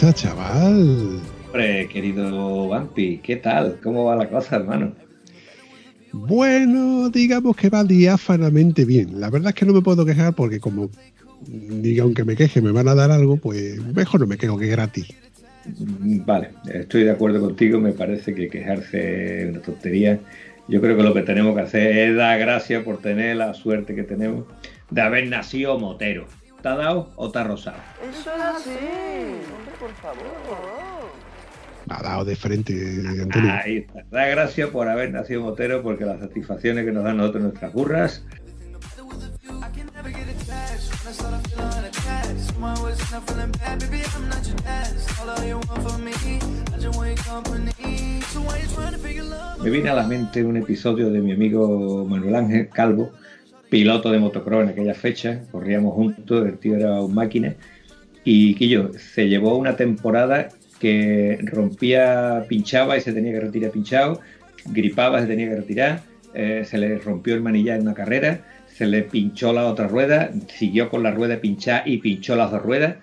Pasa, chaval? Hombre, querido Vampi, ¿qué tal? ¿Cómo va la cosa, hermano? Bueno, digamos que va diáfanamente bien. La verdad es que no me puedo quejar porque como diga aunque me queje me van a dar algo, pues mejor no me quejo que gratis. Mm, Vale, estoy de acuerdo contigo, me parece que quejarse es una tontería. Yo creo que lo que tenemos que hacer es dar gracias por tener la suerte que tenemos de haber nacido motero. ¿Te ha dado o te ha rosado? Eso es así. Hombre, por favor. Me ha dado de frente, Antonio. Ahí está. Da gracias por haber nacido motero porque las satisfacciones que nos dan nosotros nuestras burras Me viene a la mente un episodio de mi amigo Manuel Ángel Calvo, piloto de motocross en aquella fecha, corríamos juntos, el tío era un máquina, y Quillo se llevó una temporada que rompía, pinchaba y se tenía que retirar pinchado, gripaba, se tenía que retirar, eh, se le rompió el manillar en una carrera, se le pinchó la otra rueda, siguió con la rueda pinchada y pinchó las dos ruedas,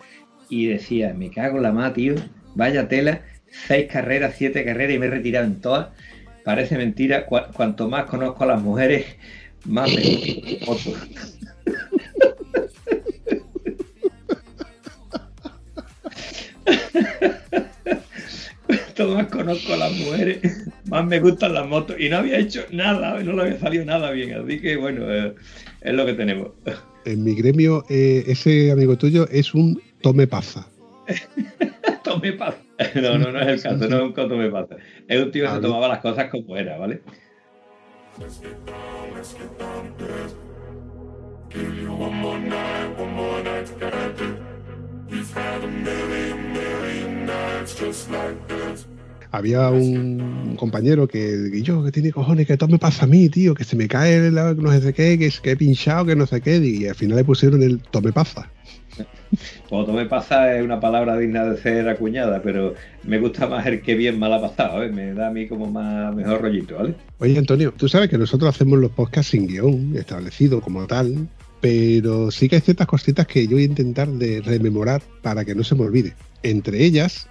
y decía, me cago en la más, tío, vaya tela, seis carreras, siete carreras y me he retirado en todas. Parece mentira, cua- cuanto más conozco a las mujeres, más me moto. Cuanto más conozco a las mujeres, más me gustan las motos. Y no había hecho nada, no le había salido nada bien. Así que bueno, eh, es lo que tenemos. En mi gremio, eh, ese amigo tuyo es un tome paza. Tome paz. No, no, no es el caso, no es un tome paz. Es un tío que Ah, se bien. tomaba las cosas como era, ¿vale? Había un compañero que, y yo, que tiene cojones, que tome pasa a mí, tío, que se me cae la, no sé qué, que, que he pinchado, que no sé qué, y al final le pusieron el tome paza. Como tome pasa es una palabra digna de ser acuñada, pero me gusta más el que bien mal ha pasado, ¿eh? me da a mí como más mejor rollito, ¿vale? Oye, Antonio, tú sabes que nosotros hacemos los podcasts sin guion establecido como tal, pero sí que hay ciertas cositas que yo voy a intentar de rememorar para que no se me olvide. Entre ellas,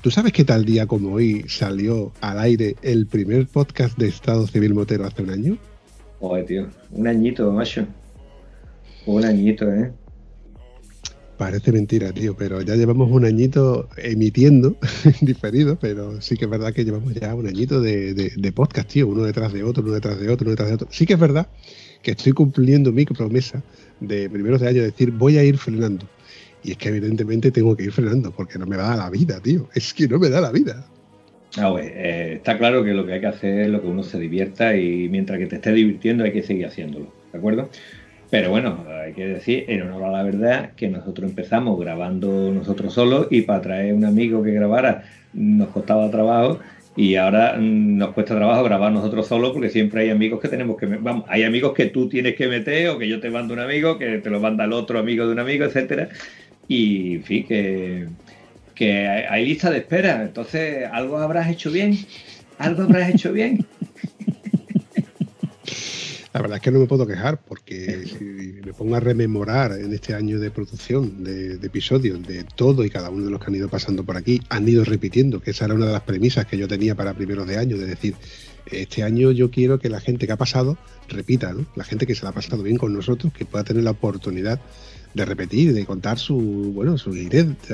¿tú sabes que tal día como hoy salió al aire el primer podcast de Estado Civil Motero hace un año? Joder, tío, un añito, macho. Un añito, ¿eh? Parece mentira, tío, pero ya llevamos un añito emitiendo, diferido, pero sí que es verdad que llevamos ya un añito de, podcast, tío, uno detrás de otro, uno detrás de otro, uno detrás de otro. Sí que es verdad que estoy cumpliendo mi promesa de primeros de año, de decir, voy a ir frenando. Y es que evidentemente tengo que ir frenando, porque no me da la vida, tío. Es que no me da la vida. Ah, güey, eh, está claro que lo que hay que hacer es lo que uno se divierta y mientras que te esté divirtiendo hay que seguir haciéndolo, ¿de acuerdo? Pero bueno, hay que decir, en honor a la verdad, que nosotros empezamos grabando nosotros solos y para traer un amigo que grabara nos costaba trabajo y ahora mm, nos cuesta trabajo grabar nosotros solos porque siempre hay amigos que tenemos que... Vamos, hay amigos que tú tienes que meter o que yo te mando un amigo, que te lo manda el otro amigo de un amigo, etcétera. Y, en fin, que, que hay lista de espera. Entonces, algo habrás hecho bien. Algo habrás hecho bien. La verdad es que no me puedo quejar, porque si me pongo a rememorar en este año de producción de, de episodios de todo y cada uno de los que han ido pasando por aquí, han ido repitiendo, que esa era una de las premisas que yo tenía para primeros de año, de decir, este año yo quiero que la gente que ha pasado repita, ¿no? La gente que se la ha pasado bien con nosotros, que pueda tener la oportunidad de repetir, de contar su, bueno, sus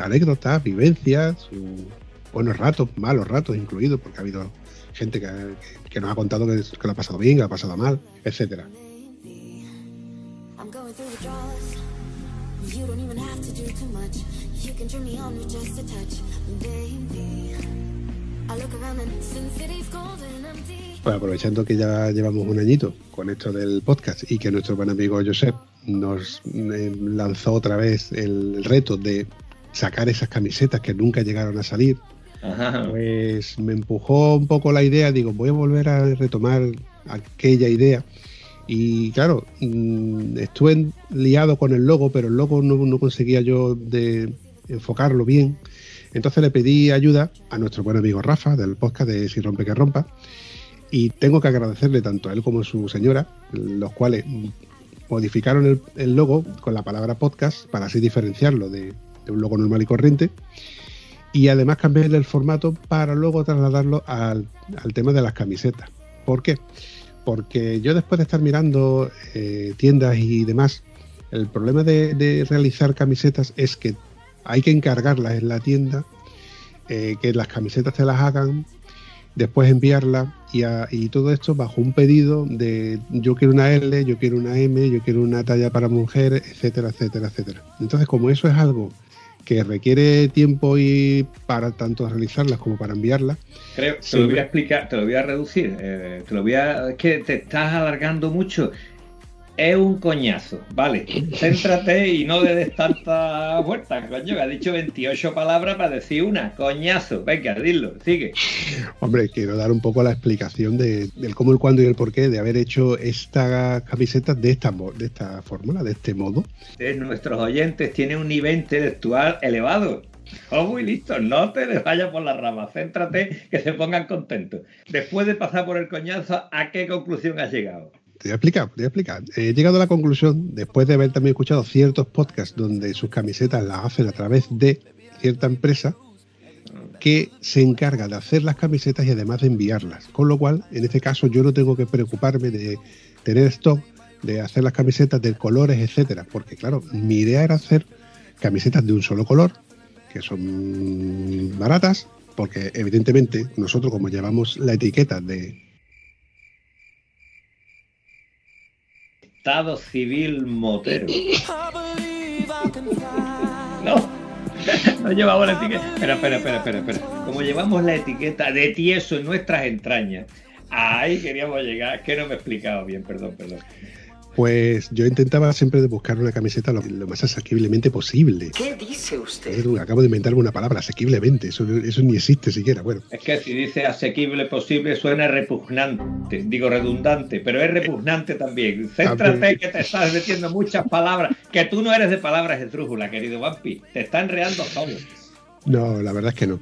anécdotas, vivencias, sus buenos ratos, malos ratos incluidos, porque ha habido gente que, que nos ha contado que, que lo ha pasado bien, que lo ha pasado mal, etcétera. Pues aprovechando que ya llevamos un añito con esto del podcast y que nuestro buen amigo Josep nos eh, lanzó otra vez el reto de sacar esas camisetas que nunca llegaron a salir, Pues me empujó un poco la idea, digo, voy a volver a retomar aquella idea. Y claro, mm, estuve liado con el logo, pero el logo no, conseguía yo enfocarlo bien. Entonces le pedí ayuda a nuestro buen amigo Rafa del podcast de Si Rompe que Rompa. Y tengo que agradecerle tanto a él como a su señora, los cuales modificaron el, logo con la palabra podcast para así diferenciarlo de un logo normal y corriente y además cambiarle el formato para luego trasladarlo al, al tema de las camisetas. ¿Por qué? Porque yo después de estar mirando eh, tiendas y demás, el problema de, de realizar camisetas es que hay que encargarlas en la tienda, eh, que las camisetas te las hagan, después enviarlas y, y todo esto bajo un pedido de yo quiero una L, yo quiero una M, yo quiero una talla para mujer, etcétera, etcétera, etcétera. Entonces, como eso es algo que requiere tiempo y para tanto realizarlas como para enviarlas, Creo, te lo voy a explicar, te lo voy a reducir, eh, te lo voy a, es que te estás alargando mucho. Es un coñazo, vale. Céntrate y no le des tanta vuelta, coño. que Ha dicho 28 palabras para decir una. Coñazo. Venga, dilo, sigue. hombre, quiero dar un poco la explicación de, del cómo, el cuándo y el porqué de haber hecho esta camiseta de esta, de esta fórmula, de este modo. Ustedes, nuestros oyentes tienen un nivel intelectual elevado. Oh, muy listo, no te les vayas por las ramas, céntrate, que se pongan contentos. Después de pasar por el coñazo, ¿a qué conclusión has llegado? Te voy a explicar, te voy a explicar. He llegado a la conclusión, después de haber también escuchado ciertos podcasts donde sus camisetas las hacen a través de cierta empresa que se encarga de hacer las camisetas y además de enviarlas. Con lo cual, en este caso, yo no tengo que preocuparme de tener stock, de hacer las camisetas de colores, etcétera. Porque, claro, mi idea era hacer camisetas de un solo color, que son baratas, porque evidentemente nosotros como llevamos la etiqueta de Estado civil motero. No, no llevamos la etiqueta. Espera, espera, espera, espera, espera. Como llevamos la etiqueta de tieso en nuestras entrañas, ahí queríamos llegar, que no me he explicado bien, perdón, perdón. Pues yo intentaba siempre de buscar una camiseta lo, lo más asequiblemente posible. ¿Qué dice usted? Acabo de inventarme una palabra, asequiblemente. Eso, eso ni existe siquiera. Bueno, Es que si dice asequible posible suena repugnante, digo redundante, pero es repugnante también. Céntrate que te estás metiendo muchas palabras, que tú no eres de palabras esdrújula, querido Vampi, te está enredando solo. no, la verdad es que no.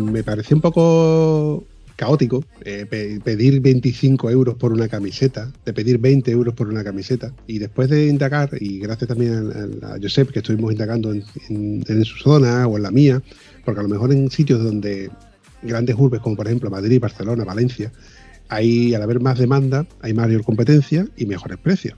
Me pareció un poco caótico eh, pe- pedir 25 euros por una camiseta, de pedir 20 euros por una camiseta. Y después de indagar, y gracias también a, Josep, que estuvimos indagando en, su zona o en la mía, porque a lo mejor en sitios donde grandes urbes como por ejemplo Madrid, Barcelona, Valencia, hay al haber más demanda, hay mayor competencia y mejores precios.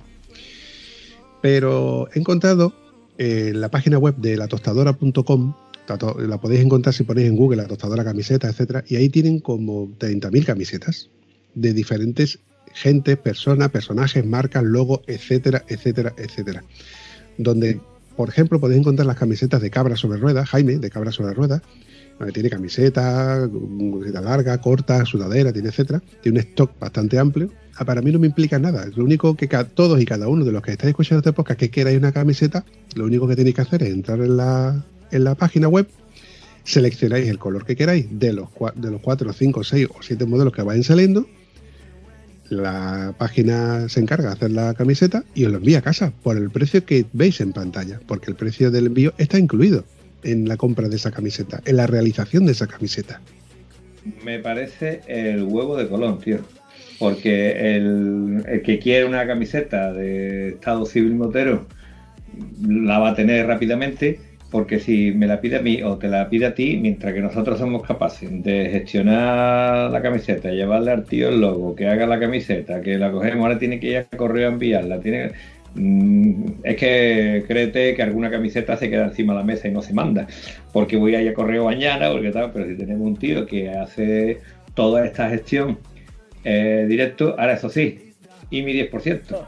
Pero he encontrado eh, en la página web de latostadora.com, la podéis encontrar si ponéis en Google la tostadora camiseta, etcétera, y ahí tienen como 30.000 camisetas de diferentes gentes, personas, personajes, marcas, logos, etcétera, etcétera, etcétera. Donde, por ejemplo, podéis encontrar las camisetas de Cabra sobre Ruedas, Jaime, de Cabra sobre Ruedas, donde tiene camiseta, camiseta larga, corta, sudadera, tiene etcétera. Tiene un stock bastante amplio. Ah, para mí no me implica nada. Lo único que todos y cada uno de los que estáis escuchando este podcast que queráis una camiseta, lo único que tenéis que hacer es entrar en la, en la página web, seleccionáis el color que queráis de los, de los 4, 5, 6 o 7 modelos que vayan saliendo. La página se encarga de hacer la camiseta y os lo envía a casa por el precio que veis en pantalla, porque el precio del envío está incluido en la compra de esa camiseta, en la realización de esa camiseta. Me parece el huevo de Colón, tío. Porque el, el que quiere una camiseta de Estado Civil Motero la va a tener rápidamente, porque si me la pide a mí o te la pide a ti, mientras que nosotros somos capaces de gestionar la camiseta, llevarle al tío el logo, que haga la camiseta, que la cogemos, ahora tiene que ir a correo a enviarla, tiene Mm, es que créete que alguna camiseta se queda encima de la mesa y no se manda, porque voy a ir a correo mañana, porque tal, pero si tenemos un tío que hace toda esta gestión eh, directo, ahora eso sí, y mi 10%.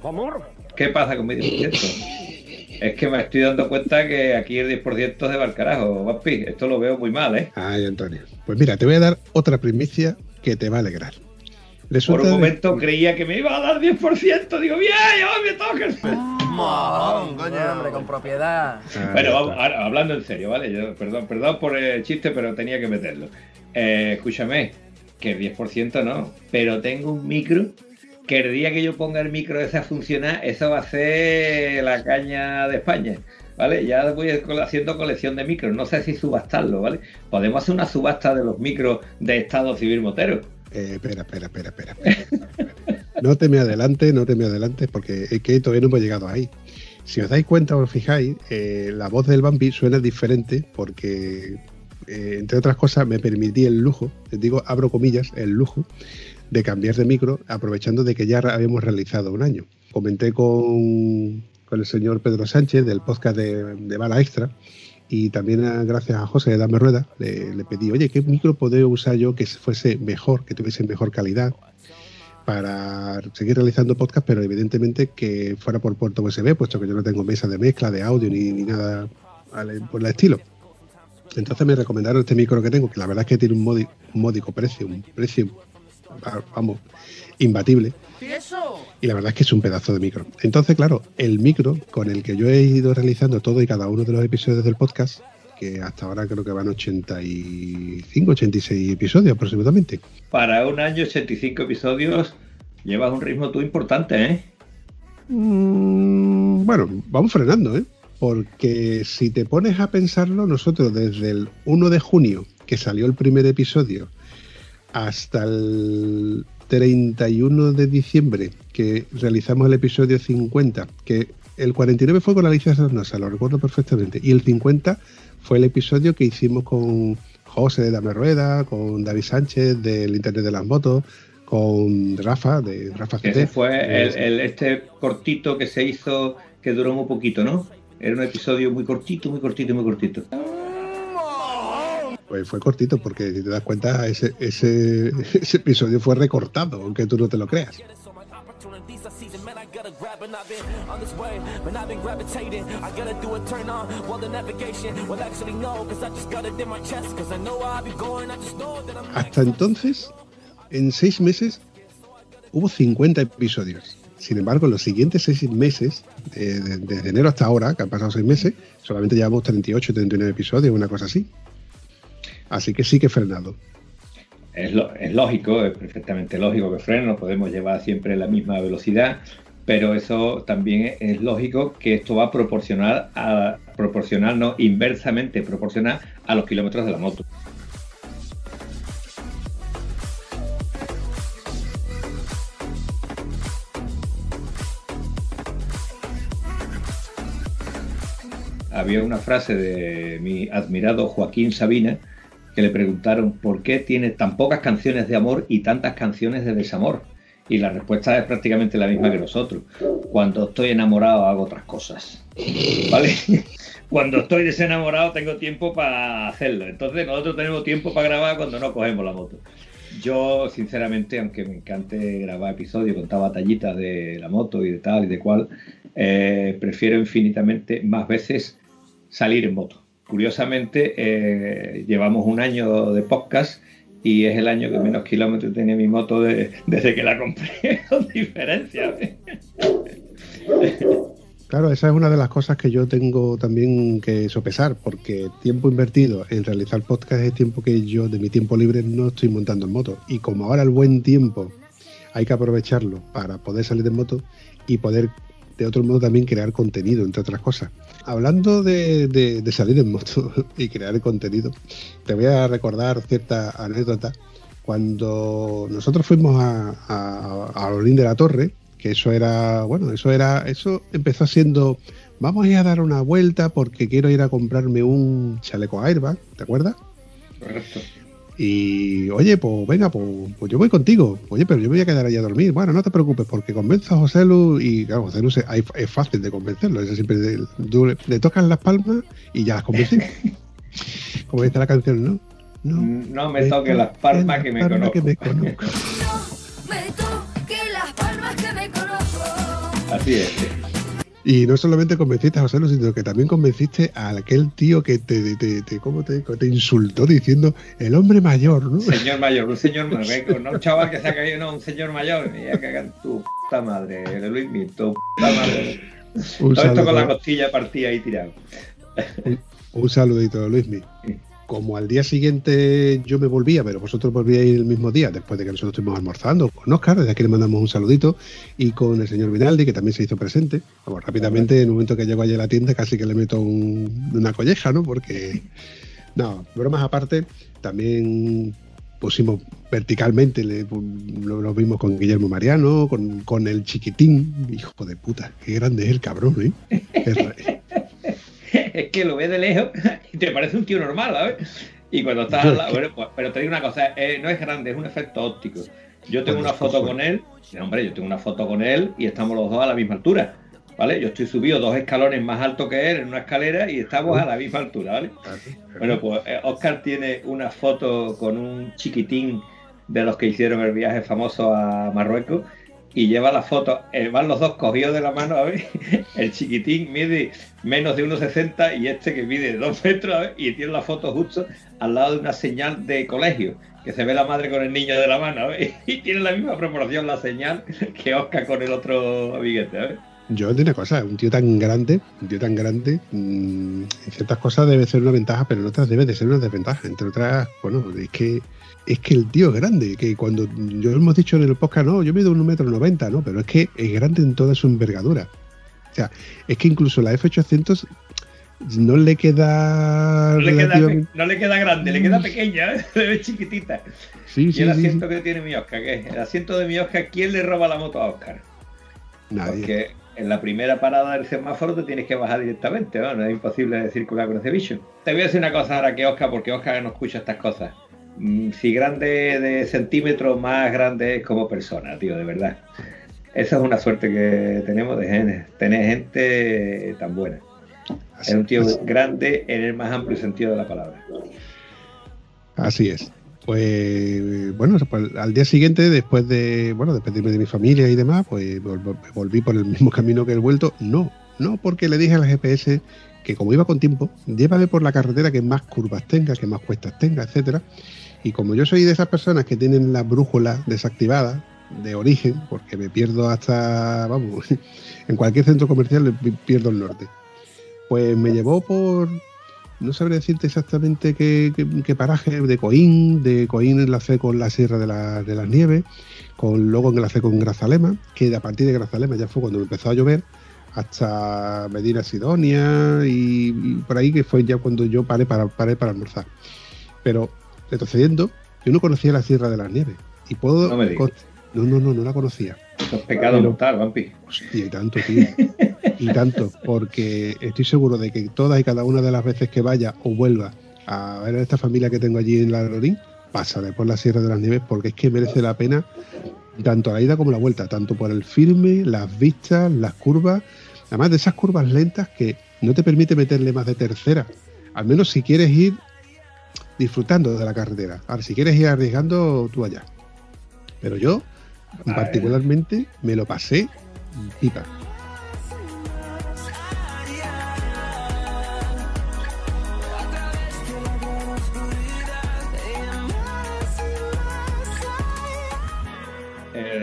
¿Qué pasa con mi 10%? Es que me estoy dando cuenta que aquí el 10% se va al carajo, papi. Esto lo veo muy mal, ¿eh? Ay, Antonio. Pues mira, te voy a dar otra primicia que te va a alegrar. Por un de- momento creía que me iba a dar 10%. Digo, bien, ya me toca. Coño. Hombre, con propiedad. Ah, Bueno, vamos, ahora, hablando en serio, ¿vale? Yo, perdón, perdón por el chiste, pero tenía que meterlo. Eh, escúchame, que el 10% no, pero tengo un micro que el día que yo ponga el micro ese a funcionar, eso va a ser la caña de España. ¿Vale? Ya voy haciendo colección de micros, no sé si subastarlo, ¿vale? Podemos hacer una subasta de los micros de Estado Civil Motero. Eh, espera, espera, espera, espera. No te me adelantes, no te me adelantes, porque es que todavía no hemos llegado ahí. Si os dais cuenta os fijáis, eh, la voz del Bambi suena diferente porque, eh, entre otras cosas, me permití el lujo, les digo, abro comillas, el lujo, de cambiar de micro, aprovechando de que ya habíamos realizado un año. Comenté con, con el señor Pedro Sánchez del podcast de, de Bala Extra y también a- gracias a José de Dame Rueda le, pedí, oye, ¿qué micro puedo usar yo que fuese mejor, que tuviese mejor calidad para seguir realizando podcast, pero evidentemente que fuera por puerto USB, puesto que yo no tengo mesa de mezcla, de audio ni, ni nada por el estilo. Entonces me recomendaron este micro que tengo, que la verdad es que tiene un, módico precio, un precio, vamos, imbatible. Y la verdad es que es un pedazo de micro. Entonces, claro, el micro con el que yo he ido realizando todo y cada uno de los episodios del podcast, que hasta ahora creo que van 85, 86 episodios aproximadamente. Para un año, 85 episodios, llevas un ritmo tú importante, ¿eh? Mm, bueno, vamos frenando, ¿eh? Porque si te pones a pensarlo, nosotros desde el 1 de junio, que salió el primer episodio, hasta el 31 de diciembre, que realizamos el episodio 50, que el 49 fue con Alicia Sarnosa, lo recuerdo perfectamente, y el 50 fue el episodio que hicimos con José de Dame Rueda, con David Sánchez del Internet de las Motos, con Rafa, de Rafa Ese fue el, el- este cortito que se hizo, que duró muy poquito, ¿no? Era un episodio muy cortito, muy cortito, muy cortito. Pues fue cortito porque si te das cuenta ese, ese, episodio fue recortado, aunque tú no te lo creas. Hasta entonces, en seis meses, hubo 50 episodios. Sin embargo, en los siguientes seis meses, de- desde enero hasta ahora, que han pasado seis meses, solamente llevamos 38, 39 episodios, una cosa así. Así que sí que he frenado. Es, lógico, es perfectamente lógico que freno, no podemos llevar siempre la misma velocidad, pero eso también es lógico que esto va a proporcionar, a, proporcional, no, inversamente proporcional a los kilómetros de la moto. Había una frase de mi admirado Joaquín Sabina que le preguntaron por qué tiene tan pocas canciones de amor y tantas canciones de desamor. Y la respuesta es prácticamente la misma que nosotros. Cuando estoy enamorado hago otras cosas. ¿Vale? Cuando estoy desenamorado tengo tiempo para hacerlo. Entonces nosotros tenemos tiempo para grabar cuando no cogemos la moto. Yo, sinceramente, aunque me encante grabar episodios, contar batallitas de la moto y de tal y de cual, eh, prefiero infinitamente más veces salir en moto. Curiosamente, eh, llevamos un año de podcast y es el año que menos kilómetros tiene mi moto de- desde que la compré, diferencia. Claro, esa es una de las cosas que yo tengo también que sopesar, porque tiempo invertido en realizar podcast es tiempo que yo de mi tiempo libre no estoy montando en moto. Y como ahora el buen tiempo hay que aprovecharlo para poder salir en moto y poder de otro modo también crear contenido, entre otras cosas. Hablando de, de- salir en moto y crear contenido, te voy a recordar cierta anécdota. Cuando nosotros fuimos a, a, a de la Torre, que eso era, bueno, eso era, eso empezó siendo, vamos a ir a dar una vuelta porque quiero ir a comprarme un chaleco airbag, ¿te acuerdas? Correcto. Y oye, pues venga, pues, pues yo voy contigo. Oye, pero yo me voy a quedar allá a dormir. Bueno, no te preocupes, porque convenzo a José Lu y claro, José Lu se- hay- es fácil de convencerlo. Ese siempre de- le, le tocas las palmas y ya has convencido. Como dice la canción, ¿no? No me toques las palmas que me conozco. que me conozco. Me toque las palmas que me conozco. Así es. Y no solamente convenciste a José, Luis, sino que también convenciste a aquel tío que te, te, te- ¿cómo te, te insultó diciendo el hombre mayor, ¿no? Señor mayor, un señor mayor, no un chaval que se ha caído, no, un señor mayor. Mira, cagan tu puta madre, Luis Mi, tu puta madre. Un Todo esto con la saludo, costilla partida ahí tirado. un saludito, Luismi. Sí. Como al día siguiente yo me volvía, pero vosotros volvíais el mismo día, después de que nosotros estuvimos almorzando con Oscar, desde aquí le mandamos un saludito, y con el señor Vinaldi, que también se hizo presente. Vamos, rápidamente, en el momento que llegó allí a la tienda, casi que le meto un- una colleja, ¿no? Porque, no, bromas aparte, también pusimos verticalmente, le- lo, lo vimos con Guillermo Mariano, con el chiquitín, hijo de puta, qué grande es el cabrón, ¿eh? Es que lo ves de lejos y te parece un tío normal, ¿sabes? Y cuando estás al lado, bueno, pues, pero te digo una cosa, eh, no es grande, es un efecto óptico. Yo tengo Pues una foto con él, hombre, yo tengo una foto con él y estamos los dos a la misma altura, ¿vale? Yo estoy subido dos escalones más alto que él en una escalera y estamos a la misma altura, ¿vale? Bueno, pues eh, Oscar tiene una foto con un chiquitín de los que hicieron el viaje famoso a Marruecos y lleva la foto, eh, van los dos cogidos de la mano, a ver, el chiquitín mide menos de 1,60 y este que mide 2 metros, y tiene la foto justo al lado de una señal de colegio, que se ve la madre con el niño de la mano, y tiene la misma proporción la señal que Oscar con el otro amiguete, a. Yo de una cosa, un tío tan grande, un tío tan grande, mm, en ciertas cosas debe ser una ventaja, pero en otras debe de ser una desventaja. Entre otras, bueno, es que es que el tío es grande, que cuando yo hemos dicho en el podcast, no, yo mido un metro noventa, ¿no? Pero es que es grande en toda su envergadura. O sea, es que incluso la F800 no le queda No le, queda, relativamente- no le queda grande, le queda pequeña, ¿eh? chiquitita. Sí, Y sí, el sí. asiento que tiene mi Oscar, ¿qué es? El asiento de mi Oscar, ¿quién le roba la moto a Oscar? Nadie. Porque en la primera parada del semáforo te tienes que bajar directamente, ¿no? No es imposible circular con ese bicho. Te voy a decir una cosa ahora que Oscar, porque Oscar no escucha estas cosas. Mm, Si grande de centímetros, más grande es como persona, tío, de verdad. Esa es una suerte que tenemos de gen- tener gente tan buena. Es un tío Así- grande en el más amplio sentido de la palabra. Así es. Pues bueno, pues, al día siguiente, después de bueno, despedirme de mi familia y demás, pues vol- vol- volví por el mismo camino que he vuelto. No, no, porque le dije al GPS que como iba con tiempo, llévame por la carretera que más curvas tenga, que más cuestas tenga, etcétera. Y como yo soy de esas personas que tienen la brújula desactivada de origen, porque me pierdo hasta, vamos, en cualquier centro comercial pierdo el norte. Pues me llevó por, no sabré decirte exactamente qué, qué- qué paraje, de Coín, de Coín enlacé con la Sierra de, la- de las Nieves, con, luego enlacé con Grazalema, que a partir de Grazalema ya fue cuando empezó a llover, hasta Medina Sidonia y, y por ahí que fue ya cuando yo paré para, paré para almorzar. Pero retrocediendo, yo no conocía la Sierra de las Nieves. Y puedo... No me digas. no, no, no, no la conocía. Eso es pecado mortal, Vampi. Hostia, y tanto, tío. Y tanto, porque estoy seguro de que todas y cada una de las veces que vaya o vuelva a ver a esta familia que tengo allí en la Lorín, pasaré por la Sierra de las Nieves porque es que merece la pena tanto la ida como la vuelta, tanto por el firme, las vistas, las curvas, además de esas curvas lentas que no te permite meterle más de tercera, al menos si quieres ir disfrutando de la carretera. Ahora, si quieres ir arriesgando, tú allá. Pero yo, Vale. particularmente, me lo pasé pipa.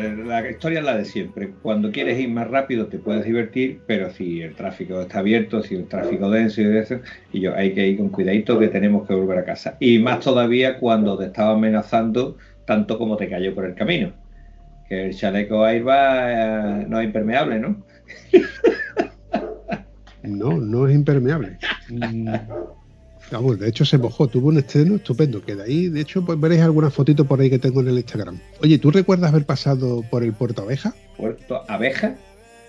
Eh, la historia es la de siempre. Cuando quieres ir más rápido te puedes divertir, pero si el tráfico está abierto, si el tráfico denso y de eso, y yo hay que ir con cuidadito que tenemos que volver a casa. Y más todavía cuando te estaba amenazando tanto como te cayó por el camino. Que el chaleco airbag eh, no es impermeable, ¿no? No, no es impermeable. Vamos, de hecho se mojó, tuvo un estreno estupendo, que de ahí, de hecho, pues veréis algunas fotitos por ahí que tengo en el Instagram. Oye, ¿tú recuerdas haber pasado por el Puerto Abeja? Puerto Abeja.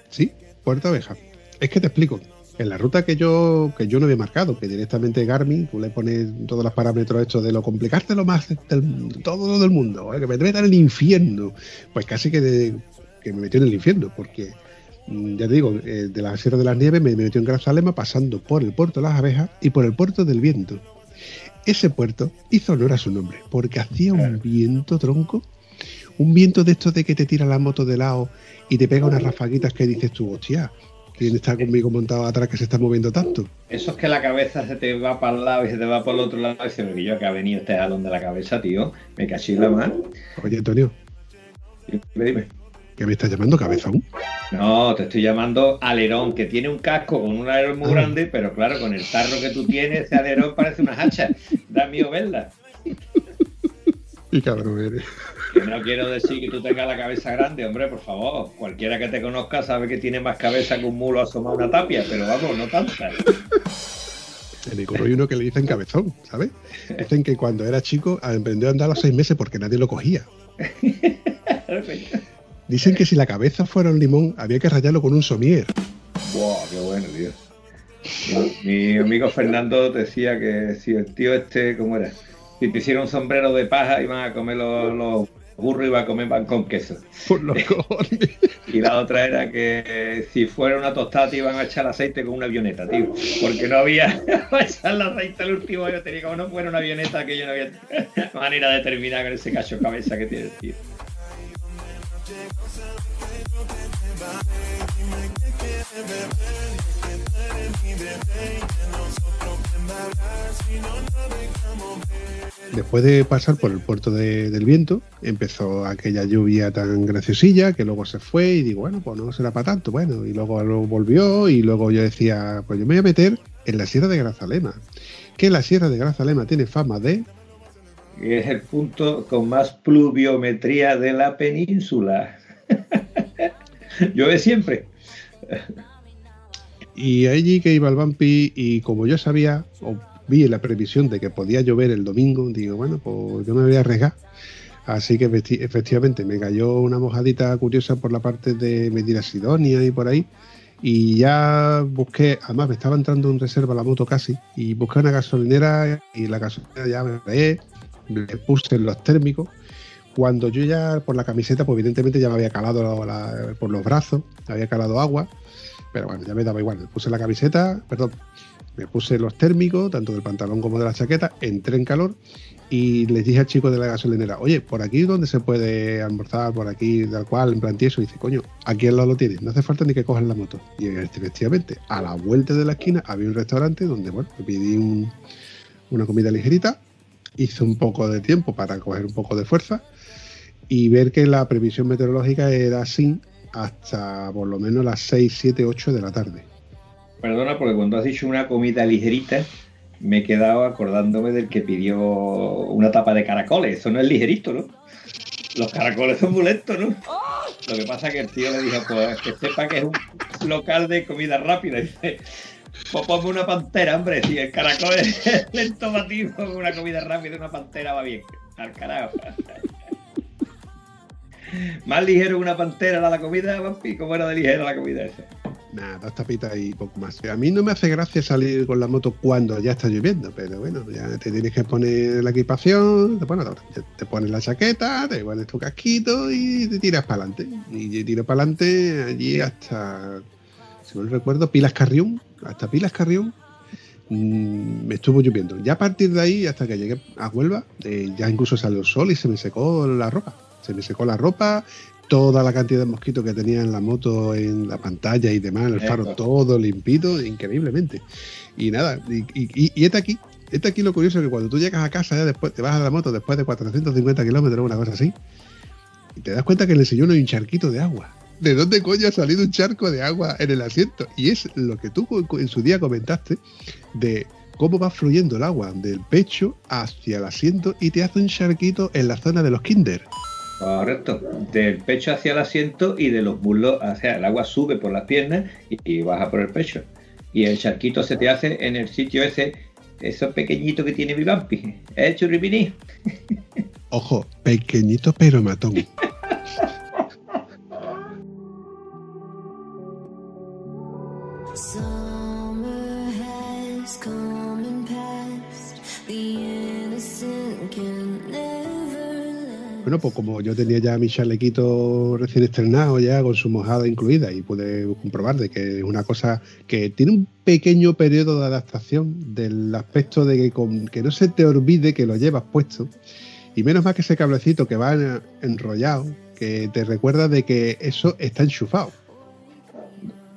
Sí, Puerto Abeja. Es que te explico. En la ruta que yo, que yo no había marcado, que directamente Garmin, tú le pones todos los parámetros estos de lo complicártelo más del, todo lo del mundo, ¿eh? que me metan en el infierno. Pues casi que, de- que me metió en el infierno, porque ya te digo, eh, de la Sierra de las Nieves me metió en Grazalema pasando por el puerto de las abejas y por el puerto del viento. Ese puerto hizo honor a su nombre, porque hacía un viento tronco, un viento de estos de que te tira la moto de lado y te pega unas rafaguitas que dices tú, hostia, ¿quién está conmigo montado atrás que se está moviendo tanto? Eso es que la cabeza se te va para el lado y se te va por el otro lado. Y se me yo que ha venido este jalón de la cabeza, tío. Me caché la mano. Oye, Antonio, Dime, dime. ¿Qué me estás llamando cabezón? No, te estoy llamando alerón, que tiene un casco con un alerón muy Ah. grande, pero claro, con el tarro que tú tienes, ese alerón parece una hacha. Da miedo verla. Y cabrón eres. Que no quiero decir que tú tengas la cabeza grande, hombre, por favor. Cualquiera que te conozca sabe que tiene más cabeza que un mulo asomado a una tapia, pero vamos, no tanta. En el hay uno que le dicen cabezón, ¿sabes? Dicen que cuando era chico aprendió a andar a los seis meses porque nadie lo cogía. Dicen que si la cabeza fuera un limón había que rayarlo con un somier. Wow, qué bueno, tío. Mi, mi amigo Fernando decía que si el tío este, ¿cómo era? Si te hiciera un sombrero de paja iban a comer los, los burros y iban a comer pan con queso. Por los cojones. Y la otra era que si fuera una tostada te iban a echar aceite con una avioneta, tío. Porque no había para echarle aceite al último yo tenía como no fuera una avioneta que yo no había manera de terminar con ese cacho cabeza que tiene el tío. Después de pasar por el puerto de- del viento, empezó aquella lluvia tan graciosilla que luego se fue y digo, bueno, pues no será para tanto. Bueno, y luego, luego volvió y luego yo decía, pues yo me voy a meter en la Sierra de Grazalema. Que la Sierra de Grazalema tiene fama de es el punto con más pluviometría de la península. Llueve siempre. Y allí que iba el vampi y como yo sabía, o vi la previsión de que podía llover el domingo, digo, bueno, pues yo me voy a arriesgar. Así que efecti- efectivamente me cayó una mojadita curiosa por la parte de Medina Sidonia y por ahí. Y ya busqué, además me estaba entrando en reserva la moto casi, y busqué una gasolinera y la gasolinera ya me reé, le puse los térmicos. Cuando yo ya por la camiseta, pues evidentemente ya me había calado la- por los brazos, había calado agua, pero bueno, ya me daba igual. Me puse la camiseta, perdón, me puse los térmicos, tanto del pantalón como de la chaqueta, entré en calor y les dije al chico de la gasolinera, oye, por aquí donde se puede almorzar, por aquí, tal cual, en plan y dice, coño, aquí al lado lo tienes, no hace falta ni que cojan la moto. Y efectivamente, a la vuelta de la esquina había un restaurante donde, bueno, me pedí un- una comida ligerita, hice un poco de tiempo para coger un poco de fuerza y ver que la previsión meteorológica era así hasta por lo menos las 6, 7, 8 de la tarde. Perdona, porque cuando has dicho una comida ligerita, me he quedado acordándome del que pidió una tapa de caracoles. Eso no es ligerito, ¿no? Los caracoles son muy lentos, ¿no? Lo que pasa es que el tío le dijo, pues que sepa que es un local de comida rápida. Dice, pues ponme una pantera, hombre. Si el caracol es lento ponme una comida rápida, una pantera va bien. Al carajo. Más ligero una pantera era la comida, vampi. ¿Cómo era de ligera la comida esa? Nada, dos tapitas y poco más. A mí no me hace gracia salir con la moto cuando ya está lloviendo, pero bueno, ya te tienes que poner la equipación, te, bueno, te pones la chaqueta, te pones tu casquito y te tiras para adelante. Y tiro para adelante allí hasta, si no recuerdo, Pilas Carrión, hasta Pilas Carrión mm, me estuvo lloviendo. Ya a partir de ahí, hasta que llegué a Huelva, eh, ya incluso salió el sol y se me secó la ropa. Se me secó la ropa, toda la cantidad de mosquitos que tenía en la moto, en la pantalla y demás, el faro todo limpito, increíblemente. Y nada, y, y, y este aquí, este aquí lo curioso es que cuando tú llegas a casa ya después, te vas a la moto después de 450 kilómetros, una cosa así, y te das cuenta que en el sillón hay un charquito de agua. ¿De dónde coño ha salido un charco de agua en el asiento? Y es lo que tú en su día comentaste de cómo va fluyendo el agua del pecho hacia el asiento y te hace un charquito en la zona de los kinder. Correcto. Del pecho hacia el asiento y de los muslos hacia el agua sube por las piernas y, y baja por el pecho. Y el charquito se te hace en el sitio ese, eso pequeñito que tiene mi vampi. ¿Eh, churripiní? Ojo, pequeñito pero matón. Bueno, pues como yo tenía ya mi chalequito recién estrenado ya con su mojada incluida y pude comprobar de que es una cosa que tiene un pequeño periodo de adaptación del aspecto de que, que no se te olvide que lo llevas puesto Y menos mal que ese cablecito que va en- enrollado, que te recuerda de que eso está enchufado.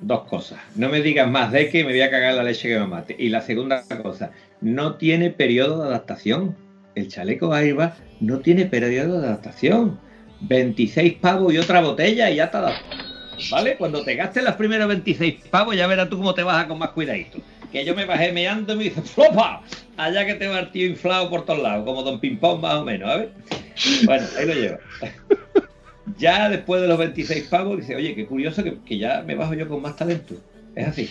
Dos cosas. No me digas más de que me voy a cagar la leche que me mate. Y la segunda cosa, no tiene periodo de adaptación. El chaleco Airbag no tiene periodo de adaptación. 26 pavos y otra botella y ya está. ¿Vale? Cuando te gastes los primeros 26 pavos, ya verás tú cómo te vas a con más cuidadito. Que yo me bajé meando y me dice, ¡flopa! Allá que te va el tío inflado por todos lados, como Don Pimpón más o menos, ¿sabes? Bueno, ahí lo lleva. Ya después de los 26 pavos, dice, oye, qué curioso que, que ya me bajo yo con más talento. Es así.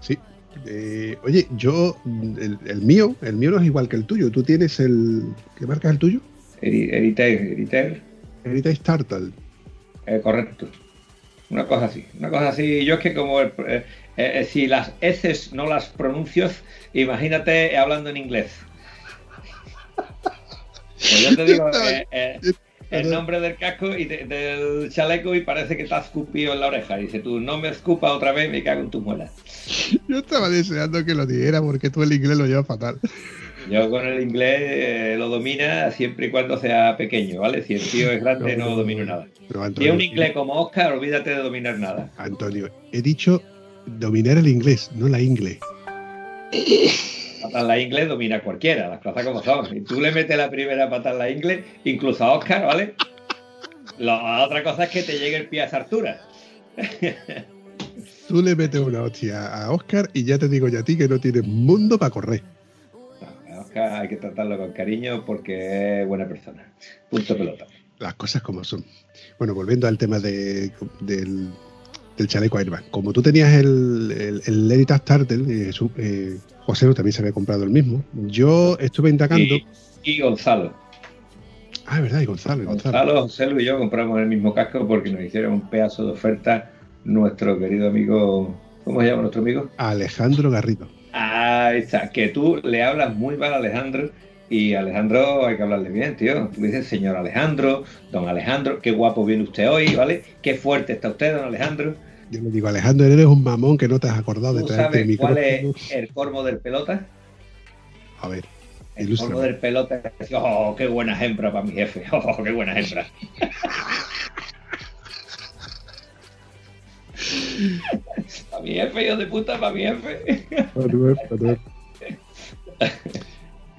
Sí. Eh, oye, yo, el, el mío, el mío no es igual que el tuyo. Tú tienes el. ¿Qué marca es el tuyo? Eri- Eriter, Eriter, Heritage Turtle. eh, correcto. Una cosa así, una cosa así. Yo es que como el- eh, eh, si las heces no las pronuncio, imagínate hablando en inglés. Pues yo te digo eh, eh, el nombre del casco y de- del chaleco y parece que te has escupido en la oreja. Dice tú, no me escupa otra vez, me cago en tus muelas. Yo estaba deseando que lo dijera porque tú el inglés lo llevas fatal. Yo con el inglés eh, lo domina siempre y cuando sea pequeño, ¿vale? Si el tío es grande no domino nada. No, Si es Antonio, un inglés como Oscar, olvídate de dominar nada. Antonio, he dicho dominar el inglés, no la inglés. Patar la inglés domina cualquiera, las cosas como son. Si tú le metes la primera pata en la inglés, incluso a Oscar, ¿vale? La otra cosa es que te llegue el pie a esa altura. Tú le metes una hostia a Oscar y ya te digo yo a ti que no tienes mundo para correr. Oscar hay que tratarlo con cariño porque es buena persona. Punto pelota. Las cosas como son. Bueno, volviendo al tema de- del, del chaleco airbag. Como tú tenías el, el, el Heritage Turtle, eh, eh, José también se había comprado el mismo. Yo estuve indagando. Y, y Gonzalo. Ah, es verdad, y Gonzalo, Gonzalo. Gonzalo, José Luis y yo compramos el mismo casco porque nos hicieron un pedazo de oferta nuestro querido amigo. ¿Cómo se llama nuestro amigo? Alejandro Garrido. Ahí está, que tú le hablas muy mal a Alejandro y Alejandro hay que hablarle bien, tío. Tú dices, señor Alejandro, don Alejandro, qué guapo viene usted hoy, ¿vale? Qué fuerte está usted, don Alejandro. Yo le digo, Alejandro, eres un mamón que no te has acordado de ¿Tú traerte el cuál es el colmo del pelota? A ver, El colmo del pelota oh, qué buena hembra para mi jefe, oh, qué buena hembra. para mi jefe, hijo de puta, para mi jefe.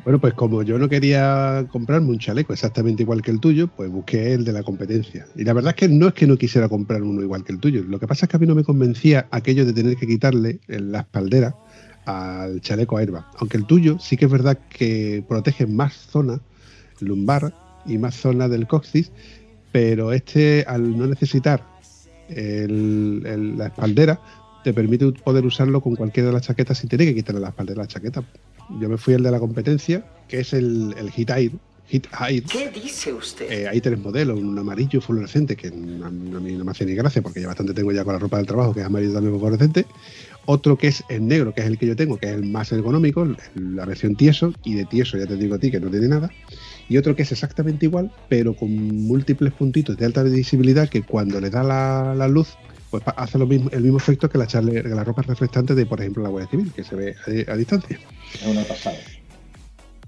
Bueno, pues como yo no quería comprarme un chaleco exactamente igual que el tuyo, pues busqué el de la competencia. Y la verdad es que no es que no quisiera comprar uno igual que el tuyo. Lo que pasa es que a mí no me convencía aquello de tener que quitarle la espaldera al chaleco airbag. Aunque el tuyo sí que es verdad que protege más zona lumbar y más zona del coxis, pero este al no necesitar el- el- la espaldera te permite poder usarlo con cualquiera de las chaquetas sin tener que quitarle la espaldera a la chaqueta. Yo me fui al de la competencia, que es el, el Hit Air. Hit Air. ¿Qué dice usted? Eh, hay tres modelos, un amarillo fluorescente, que a mí no me hace ni gracia porque ya bastante tengo ya con la ropa del trabajo, que es amarillo también fluorescente. Otro que es el negro, que es el que yo tengo, que es el más ergonómico, la versión tieso, y de tieso ya te digo a ti que no tiene nada. Y otro que es exactamente igual, pero con múltiples puntitos de alta visibilidad que cuando le da la, la luz, pues hace lo mismo, el mismo efecto que la, charle- la ropa reflectante de, por ejemplo, la Guardia Civil, que se ve a- a distancia. Es una pasada.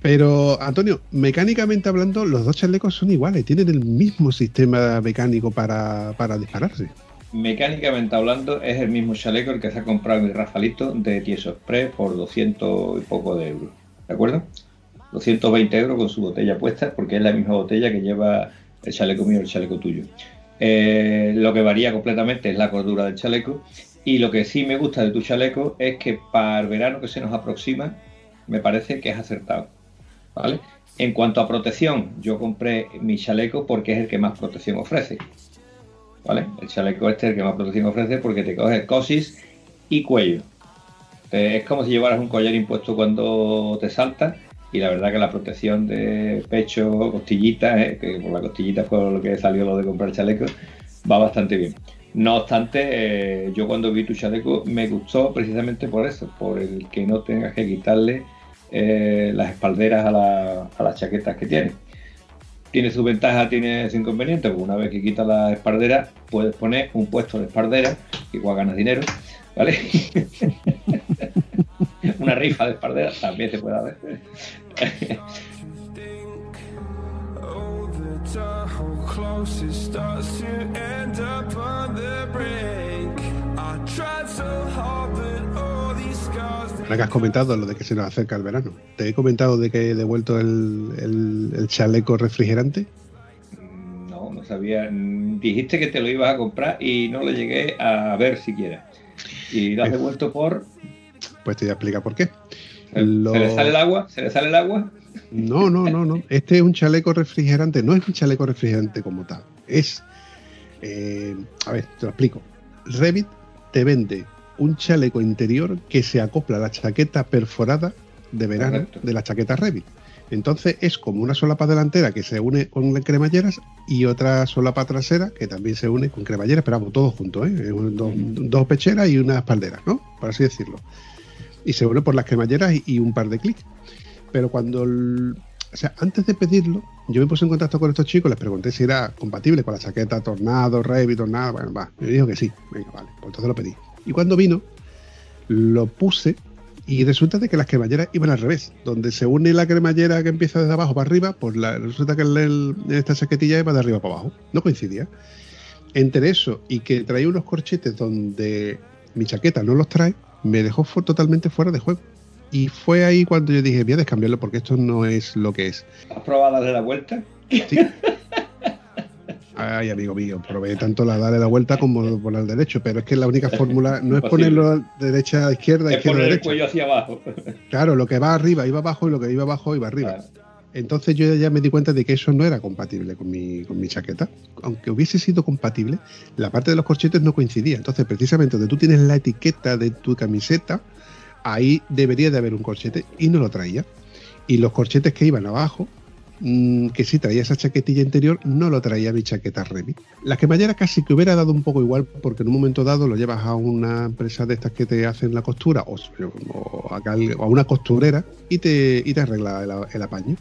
Pero, Antonio, mecánicamente hablando, los dos chalecos son iguales, tienen el mismo sistema mecánico para, para dispararse. Mecánicamente hablando, es el mismo chaleco el que se ha comprado mi Rafalito de Tieso Express por 200 y poco de euros. ¿De acuerdo? 220 euros con su botella puesta, porque es la misma botella que lleva el chaleco mío el chaleco tuyo. Eh, lo que varía completamente es la cordura del chaleco. Y lo que sí me gusta de tu chaleco es que para el verano que se nos aproxima, me parece que es acertado. ¿Vale? En cuanto a protección, yo compré mi chaleco porque es el que más protección ofrece. ¿Vale? El chaleco este es el que más protección ofrece porque te coge cosis y cuello. Eh, es como si llevaras un collar impuesto cuando te saltas y la verdad que la protección de pecho, costillitas, eh, que por la costillita fue lo que salió lo de comprar chaleco, va bastante bien. No obstante, eh, yo cuando vi tu chaleco me gustó precisamente por eso, por el que no tengas que quitarle eh, las espalderas a, la- a las chaquetas que tiene. Tiene su ventaja, tiene su inconveniente, porque una vez que quitas la espaldera, puedes poner un puesto de espaldera, igual ganas dinero, ¿vale? una rifa de espaldera también se puede hacer. Ahora que has comentado lo de que se nos acerca el verano, te he comentado de que he devuelto el, el- el chaleco refrigerante. No, no sabía. Dijiste que te lo ibas a comprar y no lo llegué a ver siquiera. Y lo has devuelto por. Pues te voy a explicar por qué. ¿Se, Lo- se le sale el agua? ¿Se le sale el agua? No, no, no, no. Este es un chaleco refrigerante, no es un chaleco refrigerante como tal. Es, eh, a ver, te lo explico. Revit te vende un chaleco interior que se acopla a la chaqueta perforada de verano Correcto. de la chaqueta Revit. Entonces es como una solapa delantera que se une con cremalleras y otra solapa trasera que también se une con cremalleras, pero vamos, todos juntos, ¿eh? Dos pecheras y una espaldera, ¿no? Por así decirlo. Y se une por las cremalleras y, un par de clics. Pero cuando, o sea, antes de pedirlo, yo me puse en contacto con estos chicos, les pregunté si era compatible con la chaqueta Tornado, Revit, Tornado, bueno, va, me dijo que sí, venga, vale, pues entonces lo pedí. Y cuando vino, lo puse y resulta de que las cremalleras iban al revés, donde se une la cremallera que empieza desde abajo para arriba, pues la- resulta que el- esta chaquetilla iba de arriba para abajo, no coincidía. Entre eso y que traía unos corchetes donde mi chaqueta no los trae, me dejó fu- totalmente fuera de juego. Y fue ahí cuando yo dije, voy a descambiarlo porque esto no es lo que es. ¿Has probado darle la vuelta? Sí. Ay, amigo mío, probé tanto la darle la vuelta como por el derecho, pero es que la única fórmula no es ponerlo de derecha a izquierda, Es izquierda a poner el cuello hacia abajo. Claro, lo que va arriba iba abajo y lo que iba abajo iba arriba. Entonces yo ya me di cuenta de que eso no era compatible con mi, con mi chaqueta. Aunque hubiese sido compatible, la parte de los corchetes no coincidía. Entonces, precisamente donde tú tienes la etiqueta de tu camiseta, ahí debería de haber un corchete y no lo traía. Y los corchetes que iban abajo, mm, que sí traía esa chaquetilla interior, no lo traía mi chaqueta Revit. La cremallera casi que hubiera dado un poco igual, porque en un momento dado lo llevas a una empresa de estas que te hacen la costura o, a, una costurera y te, y te arregla el, apaño.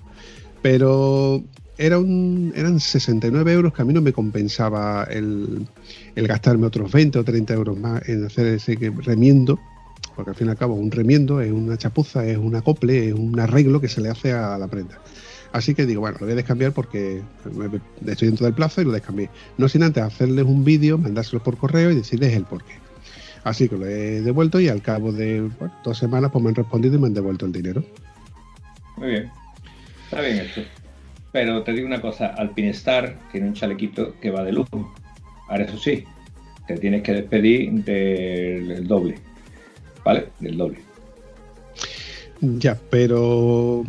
Pero eran 69 euros que a mí no me compensaba el, gastarme otros 20 o 30 euros más en hacer ese remiendo, porque al fin y al cabo un remiendo es una chapuza, es un acople, es un arreglo que se le hace a la prenda. Así que digo, bueno, lo voy a descambiar porque estoy dentro del plazo y lo descambié. No sin antes hacerles un vídeo, mandárselo por correo y decirles el porqué. Así que lo he devuelto y al cabo de bueno, dos semanas pues me han respondido y me han devuelto el dinero. Muy bien. Está bien esto. Pero te digo una cosa, Alpinestar tiene un chalequito que va de lujo. Ahora eso sí, te tienes que despedir del, del doble. ¿Vale? Del doble. Ya, pero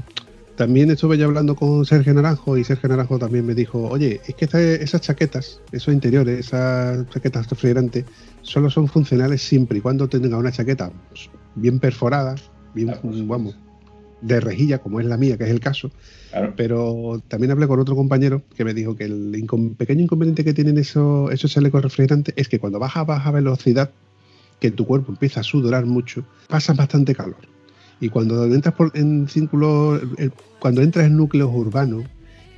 también estuve ya hablando con Sergio Naranjo y Sergio Naranjo también me dijo, oye, es que esta- esas chaquetas, esos interiores, esas chaquetas refrigerantes, solo son funcionales siempre y cuando tenga una chaqueta pues, bien perforada, bien, Claro, vamos, de rejilla, como es la mía, que es el caso. Claro. Pero también hablé con otro compañero que me dijo que el pequeño inconveniente que tienen esos, esos chalecos refrigerantes es que cuando baja a baja velocidad, que tu cuerpo empieza a sudorar mucho, pasas bastante calor. Y cuando entras por, en círculos, cuando entras en núcleos urbanos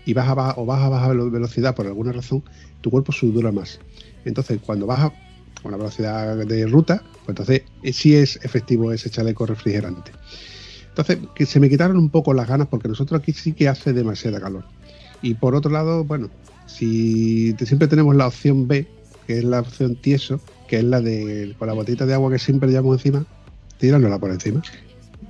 y vas a baja, o vas a baja velo- velocidad por alguna razón, tu cuerpo sudora más. Entonces, cuando vas a una velocidad de ruta, pues entonces eh, sí es efectivo ese chaleco refrigerante. Entonces, que se me quitaron un poco las ganas porque nosotros aquí sí que hace demasiada calor. Y por otro lado, bueno, si siempre tenemos la opción B, que es la opción tieso, que es la de con la botita de agua que siempre llevamos encima, tirándola por encima.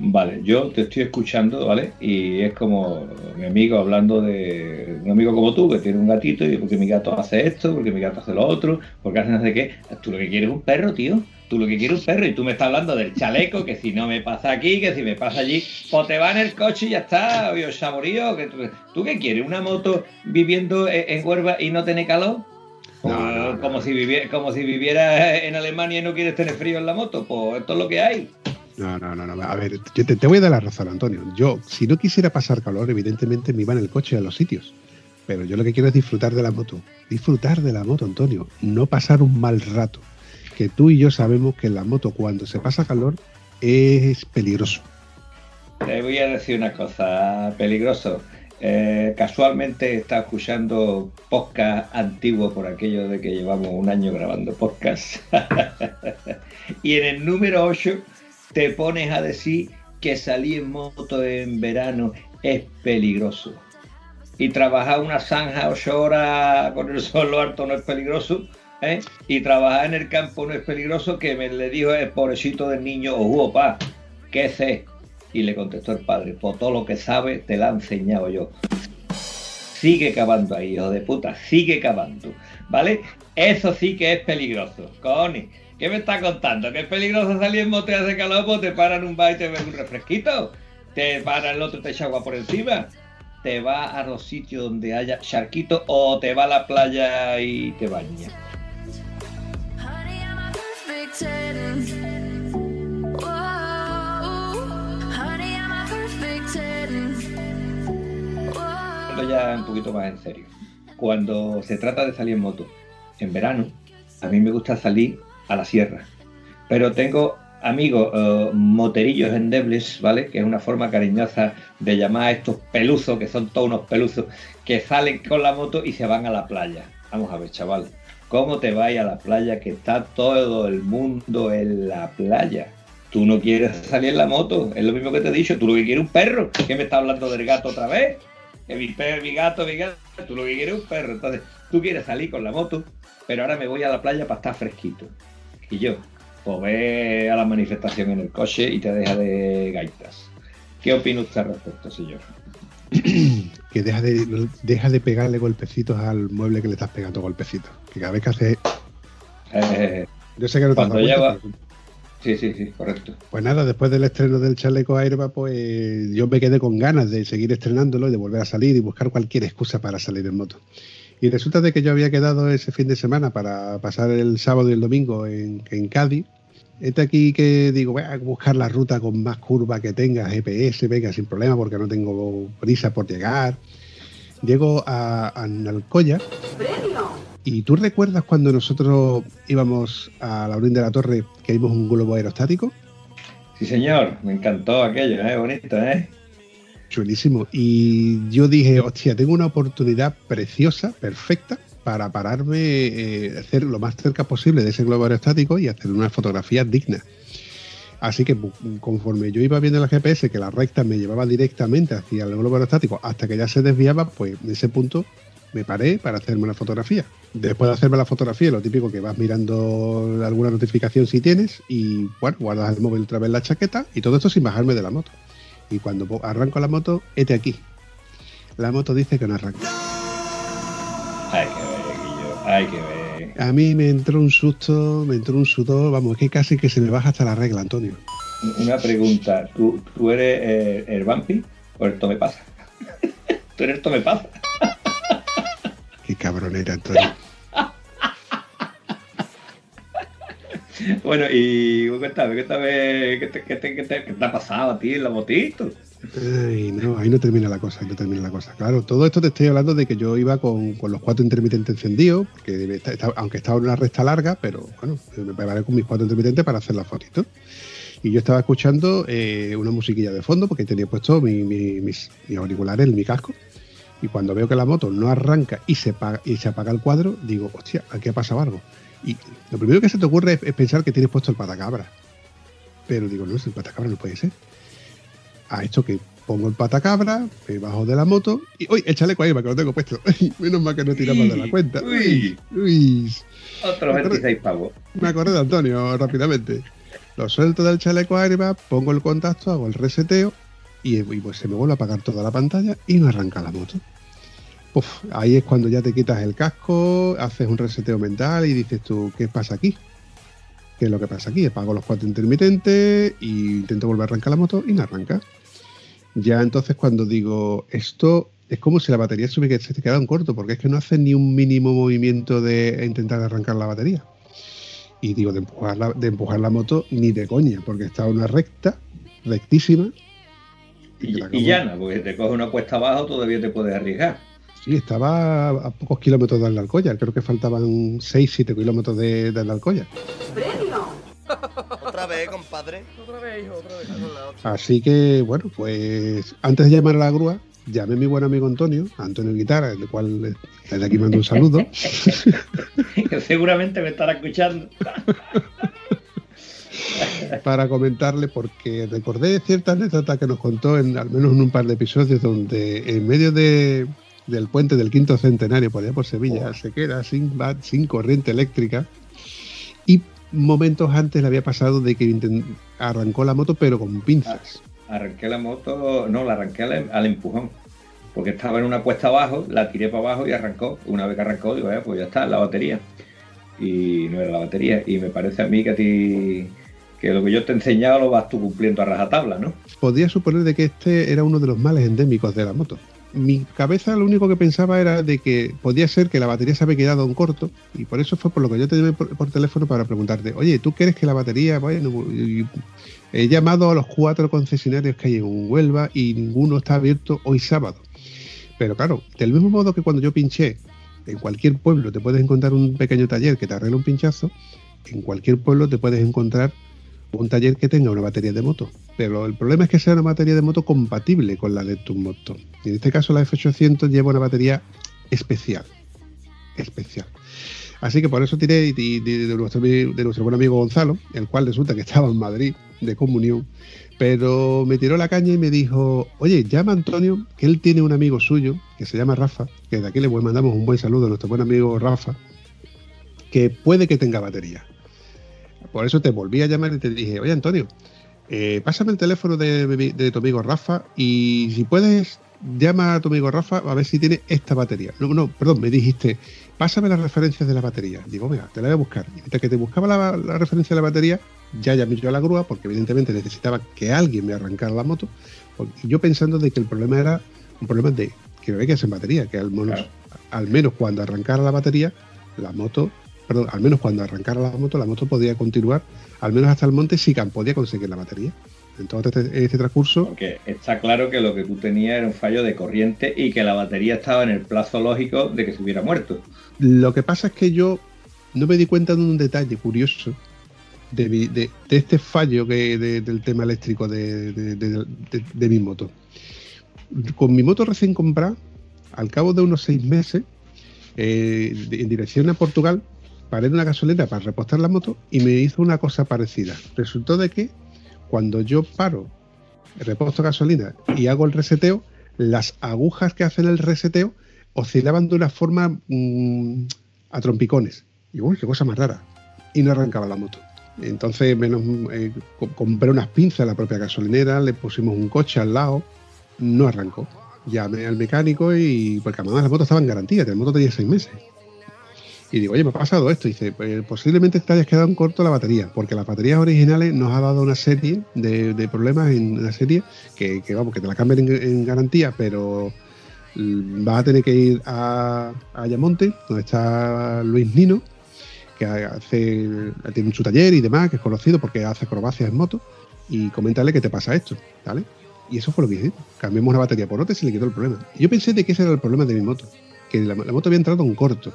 Vale, yo te estoy escuchando, ¿vale? Y es como mi amigo hablando de un amigo como tú, que tiene un gatito, y porque mi gato hace esto, porque mi gato hace lo otro, porque hace no sé qué. Tú lo que quieres es un perro, tío. Tú lo que quieres es un perro, y tú me estás hablando del chaleco, que si no me pasa aquí, que si me pasa allí, pues te va en el coche y ya está, ha morido. Que tú, ¿tú qué quieres? ¿Una moto viviendo en, en Huelva y no tener calor? Como, No, no, no. como si viviera, como si vivieras en Alemania y no quieres tener frío en la moto, pues esto es lo que hay. No, no, no, no. A ver, yo te, voy a dar la razón, Antonio. Yo, si no quisiera pasar calor, evidentemente me iba en el coche a los sitios. Pero yo lo que quiero es disfrutar de la moto. Disfrutar de la moto, Antonio. No pasar un mal rato. Que tú y yo sabemos que la moto, cuando se pasa calor, es peligroso. Te voy a decir una cosa, peligroso. Eh, casualmente estaba escuchando podcast antiguo por aquello de que llevamos un año grabando podcast. y en el número 8 te pones a decir que salir en moto en verano es peligroso. y trabajar una zanja ocho horas con el sol harto no es peligroso. ¿eh? Y trabajar en el campo no es peligroso, que me le dijo el pobrecito del niño, ojo, pa, ¿qué sé? Y le contestó el padre, por todo lo que sabe te la he enseñado yo. Sigue cavando ahí, hijo de puta, sigue cavando, ¿vale? Eso sí que es peligroso, Connie. ¿Qué me está contando? ¿Que es peligroso salir en moto y hace calor? Pues te paran un bar y te ven un refresquito. Te para el otro, te echa agua por encima. Te va a los sitios donde haya charquito o te va a la playa y te baña. Honey, I'm a perfect ten. Whoa, honey, I'm a perfect ten. Whoa. Esto ya un poquito más en serio. Cuando se trata de salir en moto, en verano, a mí me gusta salir a la sierra. Pero tengo amigos eh, moterillos endebles, ¿vale? Que es una forma cariñosa de llamar a estos peluzos, que son todos unos peluzos, que salen con la moto y se van a la playa. Vamos a ver, chaval, ¿cómo te vas a la playa que está todo el mundo en la playa? Tú no quieres salir en la moto, es lo mismo que te he dicho, tú lo que quieres es un perro. ¿Qué me está hablando del gato otra vez? Que mi perro, mi gato, mi gato, tú lo que quieres es un perro. Entonces, tú quieres salir con la moto, pero ahora me voy a la playa para estar fresquito. Y yo, pues ve a la manifestación en el coche y te deja de gaitas. ¿Qué opina usted al respecto, señor? Que deja de, deja de pegarle golpecitos al mueble que le estás pegando golpecitos. Que cada vez que hace. Eh, Yo sé que no te Cuando cuenta, lleva- pero- sí, sí, sí, correcto. Pues nada, después del estreno del chaleco Airbag, pues yo me quedé con ganas de seguir estrenándolo y de volver a salir y buscar cualquier excusa para salir en moto. Y resulta de que yo había quedado ese fin de semana para pasar el sábado y el domingo en, en Cádiz. Este aquí que digo, voy a buscar la ruta con más curva que tenga, GPS, venga, sin problema, porque no tengo prisa por llegar. Llego a, a Nalcoya. ¿Y tú recuerdas cuando nosotros íbamos a la orilla de la torre que vimos un globo aerostático? Sí, señor, me encantó aquello, ¿eh? Bonito, ¿eh? Chulísimo. Y yo dije, hostia, tengo una oportunidad preciosa, perfecta, para pararme, eh, hacer lo más cerca posible de ese globo aerostático y hacer una fotografía digna. Así que conforme yo iba viendo el GPS que la recta me llevaba directamente hacia el globo aerostático hasta que ya se desviaba, pues en ese punto me paré para hacerme una fotografía. Después de hacerme la fotografía, lo típico que vas mirando alguna notificación si tienes y bueno, guardas el móvil otra vez la chaqueta y todo esto sin bajarme de la moto. Y cuando arranco la moto, este aquí. La moto dice que no arranca. Hay que ver, Guillo, hay que ver. A mí me entró un susto, me entró un sudor, vamos, que casi que se me baja hasta la regla, Antonio. Una pregunta, ¿tú, tú eres eh, el vampi o el tome pasa? ¿Tú eres el tome pasa? Qué cabronera, Antonio. Bueno, y cuéntame, cuéntame, ¿qué te, qué te, qué te- qué te ha pasado a ti en la motito? Ay, no, ahí no termina la cosa, ahí no termina la cosa. Claro, todo esto te estoy hablando de que yo iba con, con los cuatro intermitentes encendidos, porque aunque estaba en una recta larga, pero bueno, me preparé con mis cuatro intermitentes para hacer la fotito. Y yo estaba escuchando eh, una musiquilla de fondo, porque tenía puesto mi- mi- mis, mis auriculares mi casco. Y cuando veo que la moto no arranca y se, apaga, y se apaga el cuadro, digo, hostia, aquí ha pasado algo. Y lo primero que se te ocurre es, es pensar que tienes puesto el patacabra. Pero digo, no, el patacabra no puede ser a esto que pongo el patacabra, me bajo de la moto y uy, el chaleco ahí, que lo tengo puesto. Menos mal que no tiramos de la cuenta. Uy, uy. Otros 26 pavos. Me acordé de Antonio rápidamente. Lo suelto del chaleco airbag, pongo el contacto, hago el reseteo y, y pues se me vuelve a apagar toda la pantalla y no arranca la moto. Uf, ahí es cuando ya te quitas el casco, haces un reseteo mental y dices tú, ¿qué pasa aquí? ¿Qué es lo que pasa aquí? Apago los cuatro intermitentes e intento volver a arrancar la moto y no arranca. Ya entonces cuando digo esto es como si la batería se hubiera se te quedado en corto, porque es que no hace ni un mínimo movimiento de intentar arrancar la batería. Y digo, de empujar la, de empujar la moto ni de coña, porque está una recta, rectísima. Y, y llana, porque te coge una cuesta abajo, todavía te puedes arriesgar. Sí, estaba a pocos kilómetros de la Alcoya, creo que faltaban 6-7 kilómetros de, de la Alcoya. Otra vez, compadre. Otra vez, hijo, otra vez. Hazlo la otra. Así que, bueno, pues antes de llamar a la grúa, llamé a mi buen amigo Antonio, Antonio Guitarra, el cual eh, desde aquí mando un saludo. que seguramente me estará escuchando. para comentarle porque recordé cierta anécdota que nos contó en al menos en un par de episodios donde en medio de, del puente del quinto centenario por allá por Sevilla, se queda sin, sin corriente eléctrica y momentos antes le había pasado de que arrancó la moto pero con pinzas. Arranqué la moto, no, la arranqué al, al empujón. Porque estaba en una cuesta abajo, la tiré para abajo y arrancó. Una vez que arrancó, digo, "Eh, pues ya está, la batería. Y no era la batería. Y me parece a mí que a ti, que lo que yo te he enseñado lo vas tú cumpliendo a rajatabla, ¿no? Podría suponer de que este era uno de los males endémicos de la moto. Mi cabeza lo único que pensaba era de que podía ser que la batería se había quedado en corto y por eso fue por lo que yo te llamé por, por teléfono para preguntarte, oye, ¿tú crees que la batería, bueno, he llamado a los cuatro concesionarios que hay en Huelva y ninguno está abierto hoy sábado? Pero claro, del mismo modo que cuando yo pinché, en cualquier pueblo te puedes encontrar un pequeño taller que te arregle un pinchazo, en cualquier pueblo te puedes encontrar un taller que tenga una batería de moto. Pero el problema es que sea una batería de moto compatible con la de tu moto. Y en este caso la F800 lleva una batería especial. Especial. Así que por eso tiré de, de nuestro, de nuestro buen amigo Gonzalo, el cual resulta que estaba en Madrid de comunión, pero me tiró la caña y me dijo, oye, llama a Antonio, que él tiene un amigo suyo, que se llama Rafa, que de aquí le mandamos un buen saludo a nuestro buen amigo Rafa, que puede que tenga batería. Por eso te volví a llamar y te dije, oye Antonio, eh, pásame el teléfono de, tu amigo Rafa y si puedes, llama a tu amigo Rafa a ver si tiene esta batería. No, no, perdón, me dijiste, pásame las referencias de la batería. Digo, venga, te la voy a buscar. Y mientras que te buscaba la, la referencia de la batería, ya llamé yo a la grúa porque evidentemente necesitaba que alguien me arrancara la moto. porque yo pensando de que el problema era un problema de que había que hacer batería, que al menos, Claro. al menos cuando arrancara la batería, la moto, perdón, al menos cuando arrancara la moto, la moto podía continuar, al menos hasta el monte, si podía conseguir la batería. Entonces, este, este transcurso, Porque está claro que lo que tú tenías era un fallo de corriente y que la batería estaba en el plazo lógico de que se hubiera muerto. lo que pasa es que yo no me di cuenta de un detalle curioso de, de- de este fallo que, de- del tema eléctrico de, mi moto. Con mi moto recién comprada, al cabo de unos seis meses, eh, en dirección a Portugal, paré en una gasolina para repostar la moto y me hizo una cosa parecida. Resultó de que cuando yo paro, reposto gasolina y hago el reseteo, las agujas que hacen el reseteo oscilaban de una forma mm, a trompicones. Y uy, qué cosa más rara. Y no arrancaba la moto. Entonces eh, co- compré unas pinzas a la propia gasolinera, le pusimos un coche al lado, no arrancó. Llamé al mecánico y porque además la moto estaba en garantía, la moto tenía seis meses. Y digo, oye, me ha pasado esto. Y dice, pues, posiblemente te hayas quedado en corto la batería, porque las baterías originales nos ha dado una serie de, problemas en una serie que, que, vamos, que te la cambian en, garantía, pero mm, vas a tener que ir a, a Ayamonte, donde está Luis Nino, que hace, tiene su taller y demás, que es conocido porque hace acrobacias en moto, y coméntale que te pasa esto, ¿vale? Y eso fue lo que hicimos. Cambiamos una batería por otra y se le quitó el problema. Yo pensé de que ese era el problema de mi moto, que la, la moto había entrado en corto.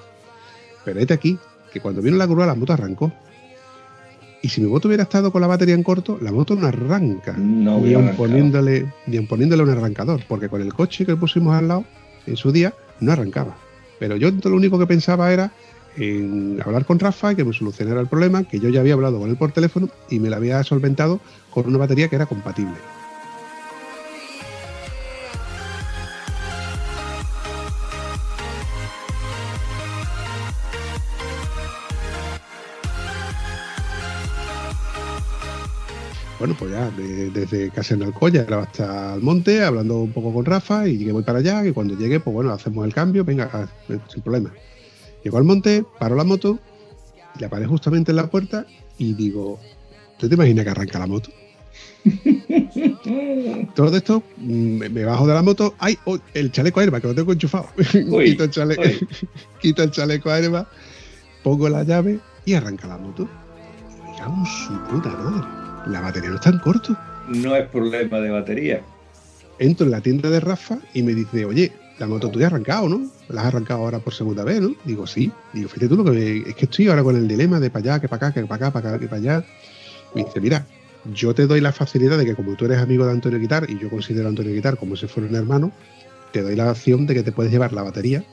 Pero este aquí, que cuando vino la grúa la moto arrancó. Y si mi moto hubiera estado con la batería en corto, la moto no arranca. No ni aun poniéndole, ni aun poniéndole un arrancador, porque con el coche que pusimos al lado, en su día, no arrancaba. Pero yo lo único que pensaba era en hablar con Rafa y que me solucionara el problema, que yo ya había hablado con él por teléfono y me lo había solventado con una batería que era compatible. Bueno, pues ya, de- desde casi en Alcoya hasta el monte, hablando un poco con Rafa y que voy para allá, que cuando llegue, pues bueno, hacemos el cambio, venga, ah, eh, sin problema. Llego al monte, paro la moto, la paré justamente en la puerta y digo, ¿tú te imaginas que arranca la moto? Todo esto, mm, me, me bajo de la moto, ¡ay! oh, el chaleco airbag, que lo tengo enchufado. Uy, quito, el chale- uy. quito el chaleco airbag, pongo la llave y arranca la moto. En su puta madre. La batería no está en corto. No es problema de batería. Entro en la tienda de Rafa y me dice, oye, la moto tuya ha arrancado, ¿no? La has arrancado ahora por segunda vez, ¿no? Digo, sí. Digo, fíjate tú lo que me- es que estoy ahora con el dilema de para allá, que para acá, que para acá, para acá, que para allá. Me dice, mira, yo te doy la facilidad de que como tú eres amigo de Antonio Guitar y yo considero a Antonio Guitar como si fuera un hermano, te doy la opción de que te puedes llevar la batería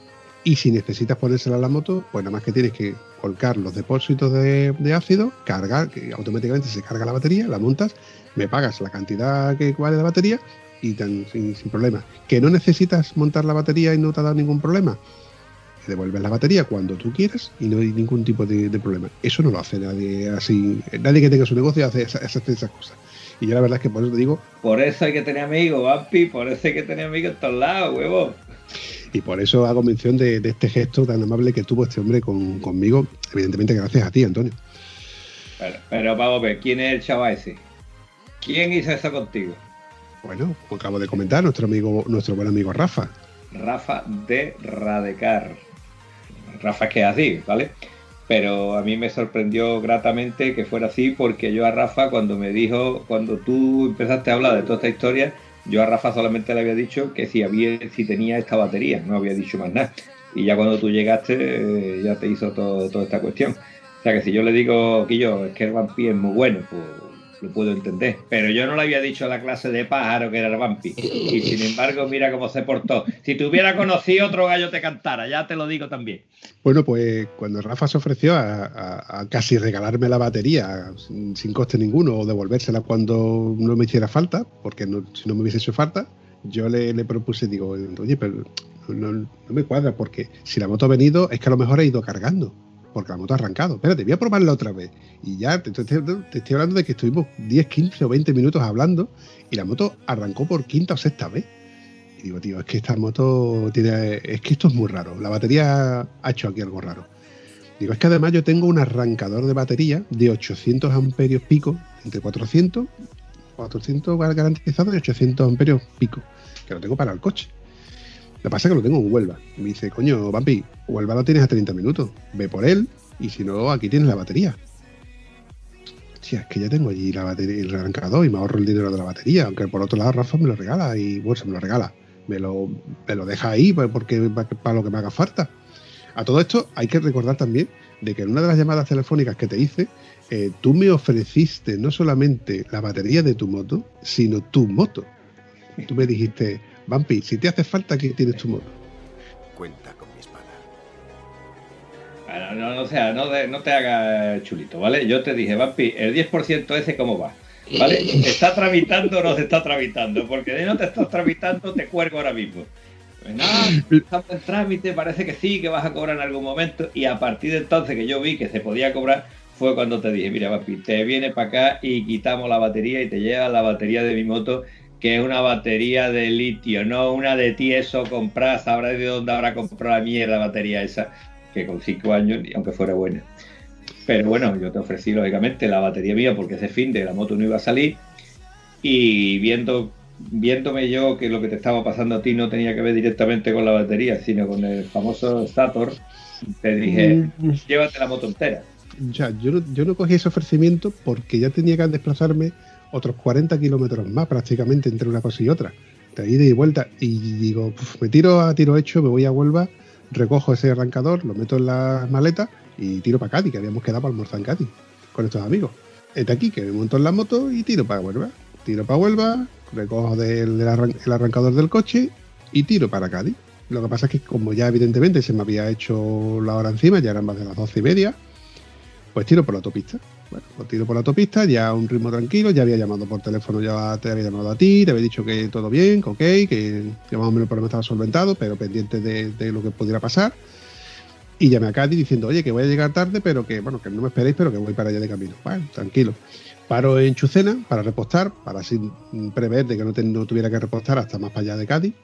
y si necesitas ponérsela a la moto, pues nada más que tienes que colgar los depósitos de, ácido, cargar, que automáticamente se carga la batería, la montas, me pagas la cantidad que vale la batería y tan sin, sin problema. ¿Que no necesitas montar la batería y no te ha dado ningún problema? Devuelves la batería cuando tú quieras y no hay ningún tipo de, problema. Eso no lo hace nadie así. Nadie que tenga su negocio hace esa- esas, esas cosas. Y yo la verdad es que por eso te digo, Por eso hay que tener amigos, Vampi, por eso hay que tener amigos en todos lados, huevo. Y por eso hago mención de, de este gesto tan amable que tuvo este hombre con- conmigo. Evidentemente gracias a ti, Antonio. Pero, pero vamos a ver, ¿quién es el chaval ese? ¿Quién hizo eso contigo? Bueno, como acabo de comentar, nuestro amigo, nuestro buen amigo Rafa. Rafa de Radecar. Rafa es que es así, ¿vale? Pero a mí me sorprendió gratamente que fuera así porque yo a Rafa cuando me dijo, cuando tú empezaste a hablar de toda esta historia, yo a Rafa solamente le había dicho que si había, si tenía esta batería, no había dicho más nada. Y ya cuando tú llegaste eh, ya te hizo todo, toda esta cuestión. O sea que si yo le digo que yo, es que el vampi es muy bueno, pues lo puedo entender. Pero yo no le había dicho a la clase de pájaro que era el vampi. Y sin embargo, mira cómo se portó. Si te hubiera conocido, otro gallo te cantara, ya te lo digo también. Bueno, pues cuando Rafa se ofreció a, casi regalarme la batería sin, sin coste ninguno o devolvérsela cuando no me hiciera falta, porque no- si no me hubiese hecho falta, yo le, le propuse, digo, oye, pero no, no me cuadra, porque si la moto ha venido, es que a lo mejor ha ido cargando, porque la moto ha arrancado. Espérate, voy a probarla otra vez. Y ya te, te- te estoy hablando de que estuvimos 10, 15 o 20 minutos hablando y la moto arrancó por quinta o sexta vez. Y digo, tío, es que esta moto tiene. Es que esto es muy raro. La batería ha hecho aquí algo raro. Digo, es que además yo tengo un arrancador de batería de 800 amperios pico, entre 400, 400 garantizado y 800 amperios pico, que lo tengo para el coche. Lo que pasa es que lo tengo en Huelva. Me dice, coño, Vampi, Huelva lo tienes a 30 minutos. Ve por él y si no, aquí tienes la batería. Sí, es que ya tengo allí la batería, el arrancador y me ahorro el dinero de la batería. Aunque por otro lado, Rafa me lo regala y bueno, se me lo regala. Me lo, me lo deja ahí porque para lo que me haga falta. A todo esto hay que recordar también de que en una de las llamadas telefónicas que te hice, eh, tú me ofreciste no solamente la batería de tu moto, sino tu moto. Tú me dijiste, Vampi, si te hace falta, aquí tienes tu moto. Cuenta con mi espada. Bueno, no, no, o sea, no, de- no te hagas chulito, ¿vale? Yo te dije, Vampi, el 10% ese, ¿cómo va? ¿Vale? ¿Se está tramitando o no se está tramitando? Porque de no te estás tramitando, te cuelgo ahora mismo. Pues nada, estamos en trámite, parece que sí, que vas a cobrar en algún momento. Y a partir de entonces que yo vi que se podía cobrar, fue cuando te dije, mira, papi, te viene para acá y quitamos la batería y te lleva la batería de mi moto, que es una batería de litio, no una de tieso comprar, sabrás de dónde habrá comprado la mierda batería esa, que con cinco años, aunque fuera buena. Pero bueno, yo te ofrecí lógicamente la batería mía porque ese fin de la moto no iba a salir y viendo viéndome yo que lo que te estaba pasando a ti no tenía que ver directamente con la batería, sino con el famoso Stator, te dije, llévate la moto entera. Ya, yo yo no cogí ese ofrecimiento porque ya tenía que desplazarme otros 40 kilómetros más prácticamente entre una cosa y otra. De ida y vuelta. Y digo, "Puf, me tiro a tiro hecho, me voy a Huelva, recojo ese arrancador, lo meto en la maleta y tiro para Cádiz, que habíamos quedado para almorzar en Cádiz con estos amigos. Este aquí, que me monto en la moto y tiro para Huelva. Tiro para Huelva, recojo el arrancador del coche y tiro para Cádiz. Lo que pasa es que como ya evidentemente se me había hecho la hora encima, ya eran más de las doce y media, pues tiro por la autopista. Bueno, pues tiro por la autopista, ya a un ritmo tranquilo, ya había llamado por teléfono, ya te había llamado a ti, te había dicho que todo bien, que ok, que, que más o menos el problema estaba solventado, pero pendiente de, lo que pudiera pasar. Y llamé a Cádiz diciendo, oye, que voy a llegar tarde, pero que, bueno, que no me esperéis, pero que voy para allá de camino. Bueno, tranquilo. Paro en Chucena para repostar, para así prever de que no, tuviera que repostar hasta más para allá de Cádiz.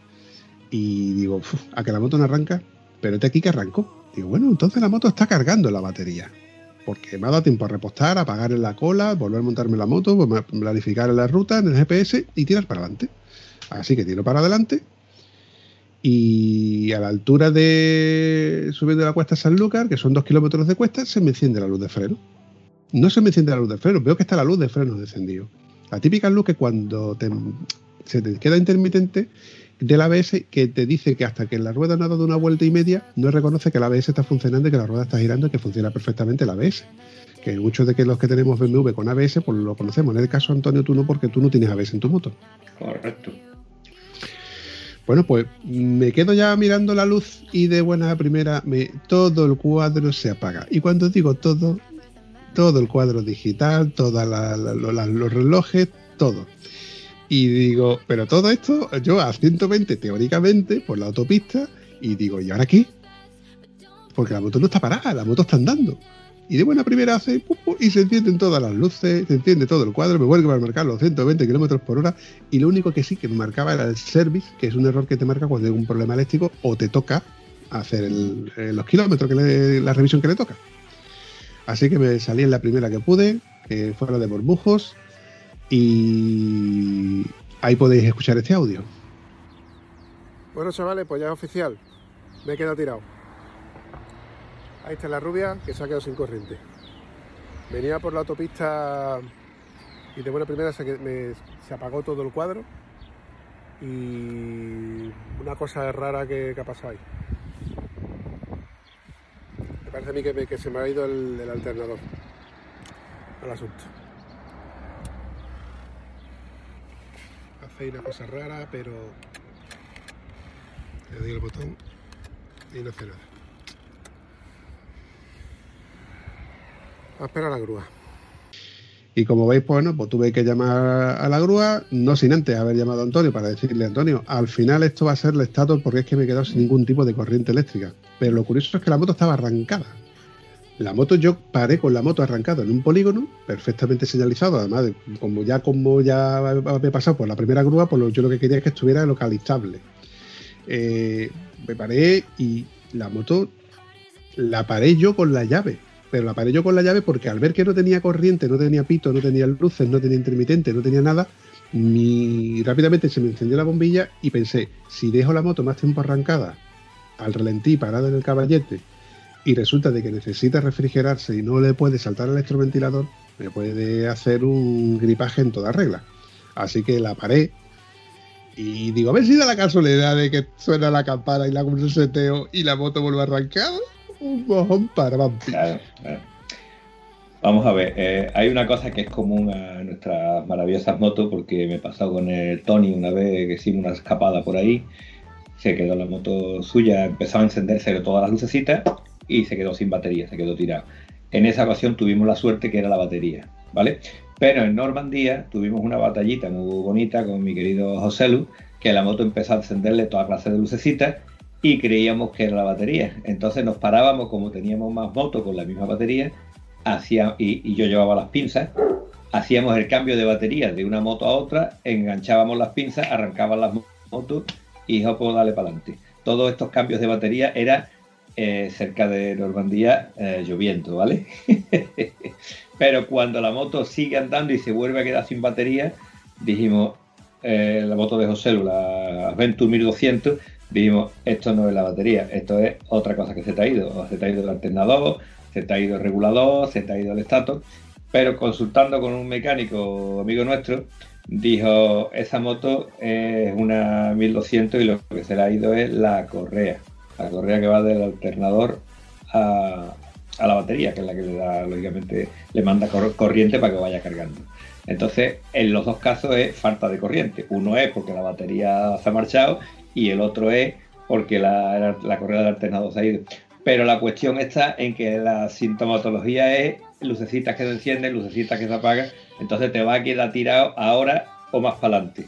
Y digo, "Uf, a que la moto no arranca, pero este aquí que arrancó. Digo, bueno, entonces la moto está cargando la batería porque me ha dado tiempo a repostar, a pagar en la cola, volver a montarme la moto, a planificar la ruta, en el GPS y tirar para adelante. Así que tiro para adelante y a la altura de subiendo la cuesta Sanlúcar, que son dos kilómetros de cuesta, se me enciende la luz de freno. No se me enciende la luz de freno, veo que está la luz de freno encendido. La típica luz que cuando se te queda intermitente del ABS que te dice que hasta que la rueda no ha dado una vuelta y media, no reconoce que el ABS está funcionando y que la rueda está girando y que funciona perfectamente el ABS. Que muchos de que los que tenemos BMW con ABS, pues lo conocemos. En el caso, Antonio, tú no, porque tú no tienes ABS en tu moto. Correcto. Bueno, pues me quedo ya mirando la luz y de buena primera me, todo el cuadro se apaga. Y cuando digo todo, todo el cuadro digital, todos los relojes, todo. Y digo, pero todo esto, yo a 120 teóricamente por la autopista, y digo, ¿y ahora qué? Porque la moto no está parada, la moto está andando. Y de buena primera hace y se encienden todas las luces, se enciende todo el cuadro, me vuelve a marcar los 120 kilómetros por hora. Y lo único que sí que me marcaba era el service, que es un error que te marca cuando hay un problema eléctrico o te toca hacer eh, los kilómetros, que le- la revisión que le toca. Así que me salí en la primera que pude, que fue la de Borbujos, y ahí podéis escuchar este audio. Bueno, chavales, pues ya es oficial. Me he quedado tirado. Ahí está la rubia que se ha quedado sin corriente. Venía por la autopista y de buena primera se, me- se apagó todo el cuadro. Y una cosa rara que, ha pasado ahí. Me parece a mí que, me- se me ha ido el, el alternador al asunto. Hace una cosa rara, pero le doy el botón y no hace nada. A esperar a la grúa. Y como veis, pues, bueno, pues tuve que llamar a la grúa, no sin antes haber llamado a Antonio para decirle, Antonio, al final esto va a ser el estatus porque es que me he quedado sin ningún tipo de corriente eléctrica. Pero lo curioso es que la moto estaba arrancada. La moto, yo paré con la moto arrancada en un polígono, perfectamente señalizado, además, de- como ya como ya había pasado por la primera grúa, pues lo- yo lo que quería es que estuviera localizable. Eh, me paré y la moto la paré yo con la llave. Pero la paré yo con la llave porque al ver que no tenía corriente, no tenía pito, no tenía luces, no tenía intermitente, no tenía nada, mi... rápidamente se me encendió la bombilla y pensé, si dejo la moto más tiempo arrancada, al relentí, parada en el caballete, y resulta de que necesita refrigerarse y no le puede saltar el electroventilador, me puede hacer un gripaje en toda regla. Así que la paré y digo, a ver si da la casualidad de que suena la campana y la hago un seteo y la moto vuelve a arrancar. Un mojón para vampiros. Claro, claro. Vamos a ver, eh, hay una cosa que es común a nuestras maravillosas motos, porque me pasó con el Tony una vez que hicimos una escapada por ahí, se quedó la moto suya, empezó a encenderse todas las lucecitas y se quedó sin batería, se quedó tirado. En esa ocasión tuvimos la suerte que era la batería, ¿vale? Pero en Normandía tuvimos una batallita muy bonita con mi querido José Lu, que la moto empezó a encenderle toda clase de lucecitas y creíamos que era la batería. Entonces nos parábamos, como teníamos más motos con la misma batería, hacía, y, yo llevaba las pinzas, hacíamos el cambio de batería de una moto a otra, enganchábamos las pinzas, arrancaban las mo- motos y pues dale para adelante. Todos estos cambios de batería era eh, cerca de Normandía eh, lloviendo, ¿vale? Pero cuando la moto sigue andando y se vuelve a quedar sin batería, dijimos, eh, la moto de José, la Venture 1200, dijimos, esto no es la batería, esto es otra cosa que se te ha ido. Se te ha ido el alternador, se te ha ido el regulador, se te ha ido el estator. Pero consultando con un mecánico amigo nuestro, dijo, esa moto es una 1200 y lo que se le ha ido es la correa. La correa que va del alternador a, a la batería, que es la que le da, lógicamente, le manda cor- corriente para que vaya cargando. Entonces, en los dos casos es falta de corriente. Uno es porque la batería se ha marchado y el otro es porque la, la correa del alternador se ha ido. Pero la cuestión está en que la sintomatología es lucecitas que se encienden, lucecitas que se apagan. Entonces te va a quedar tirado ahora o más para adelante.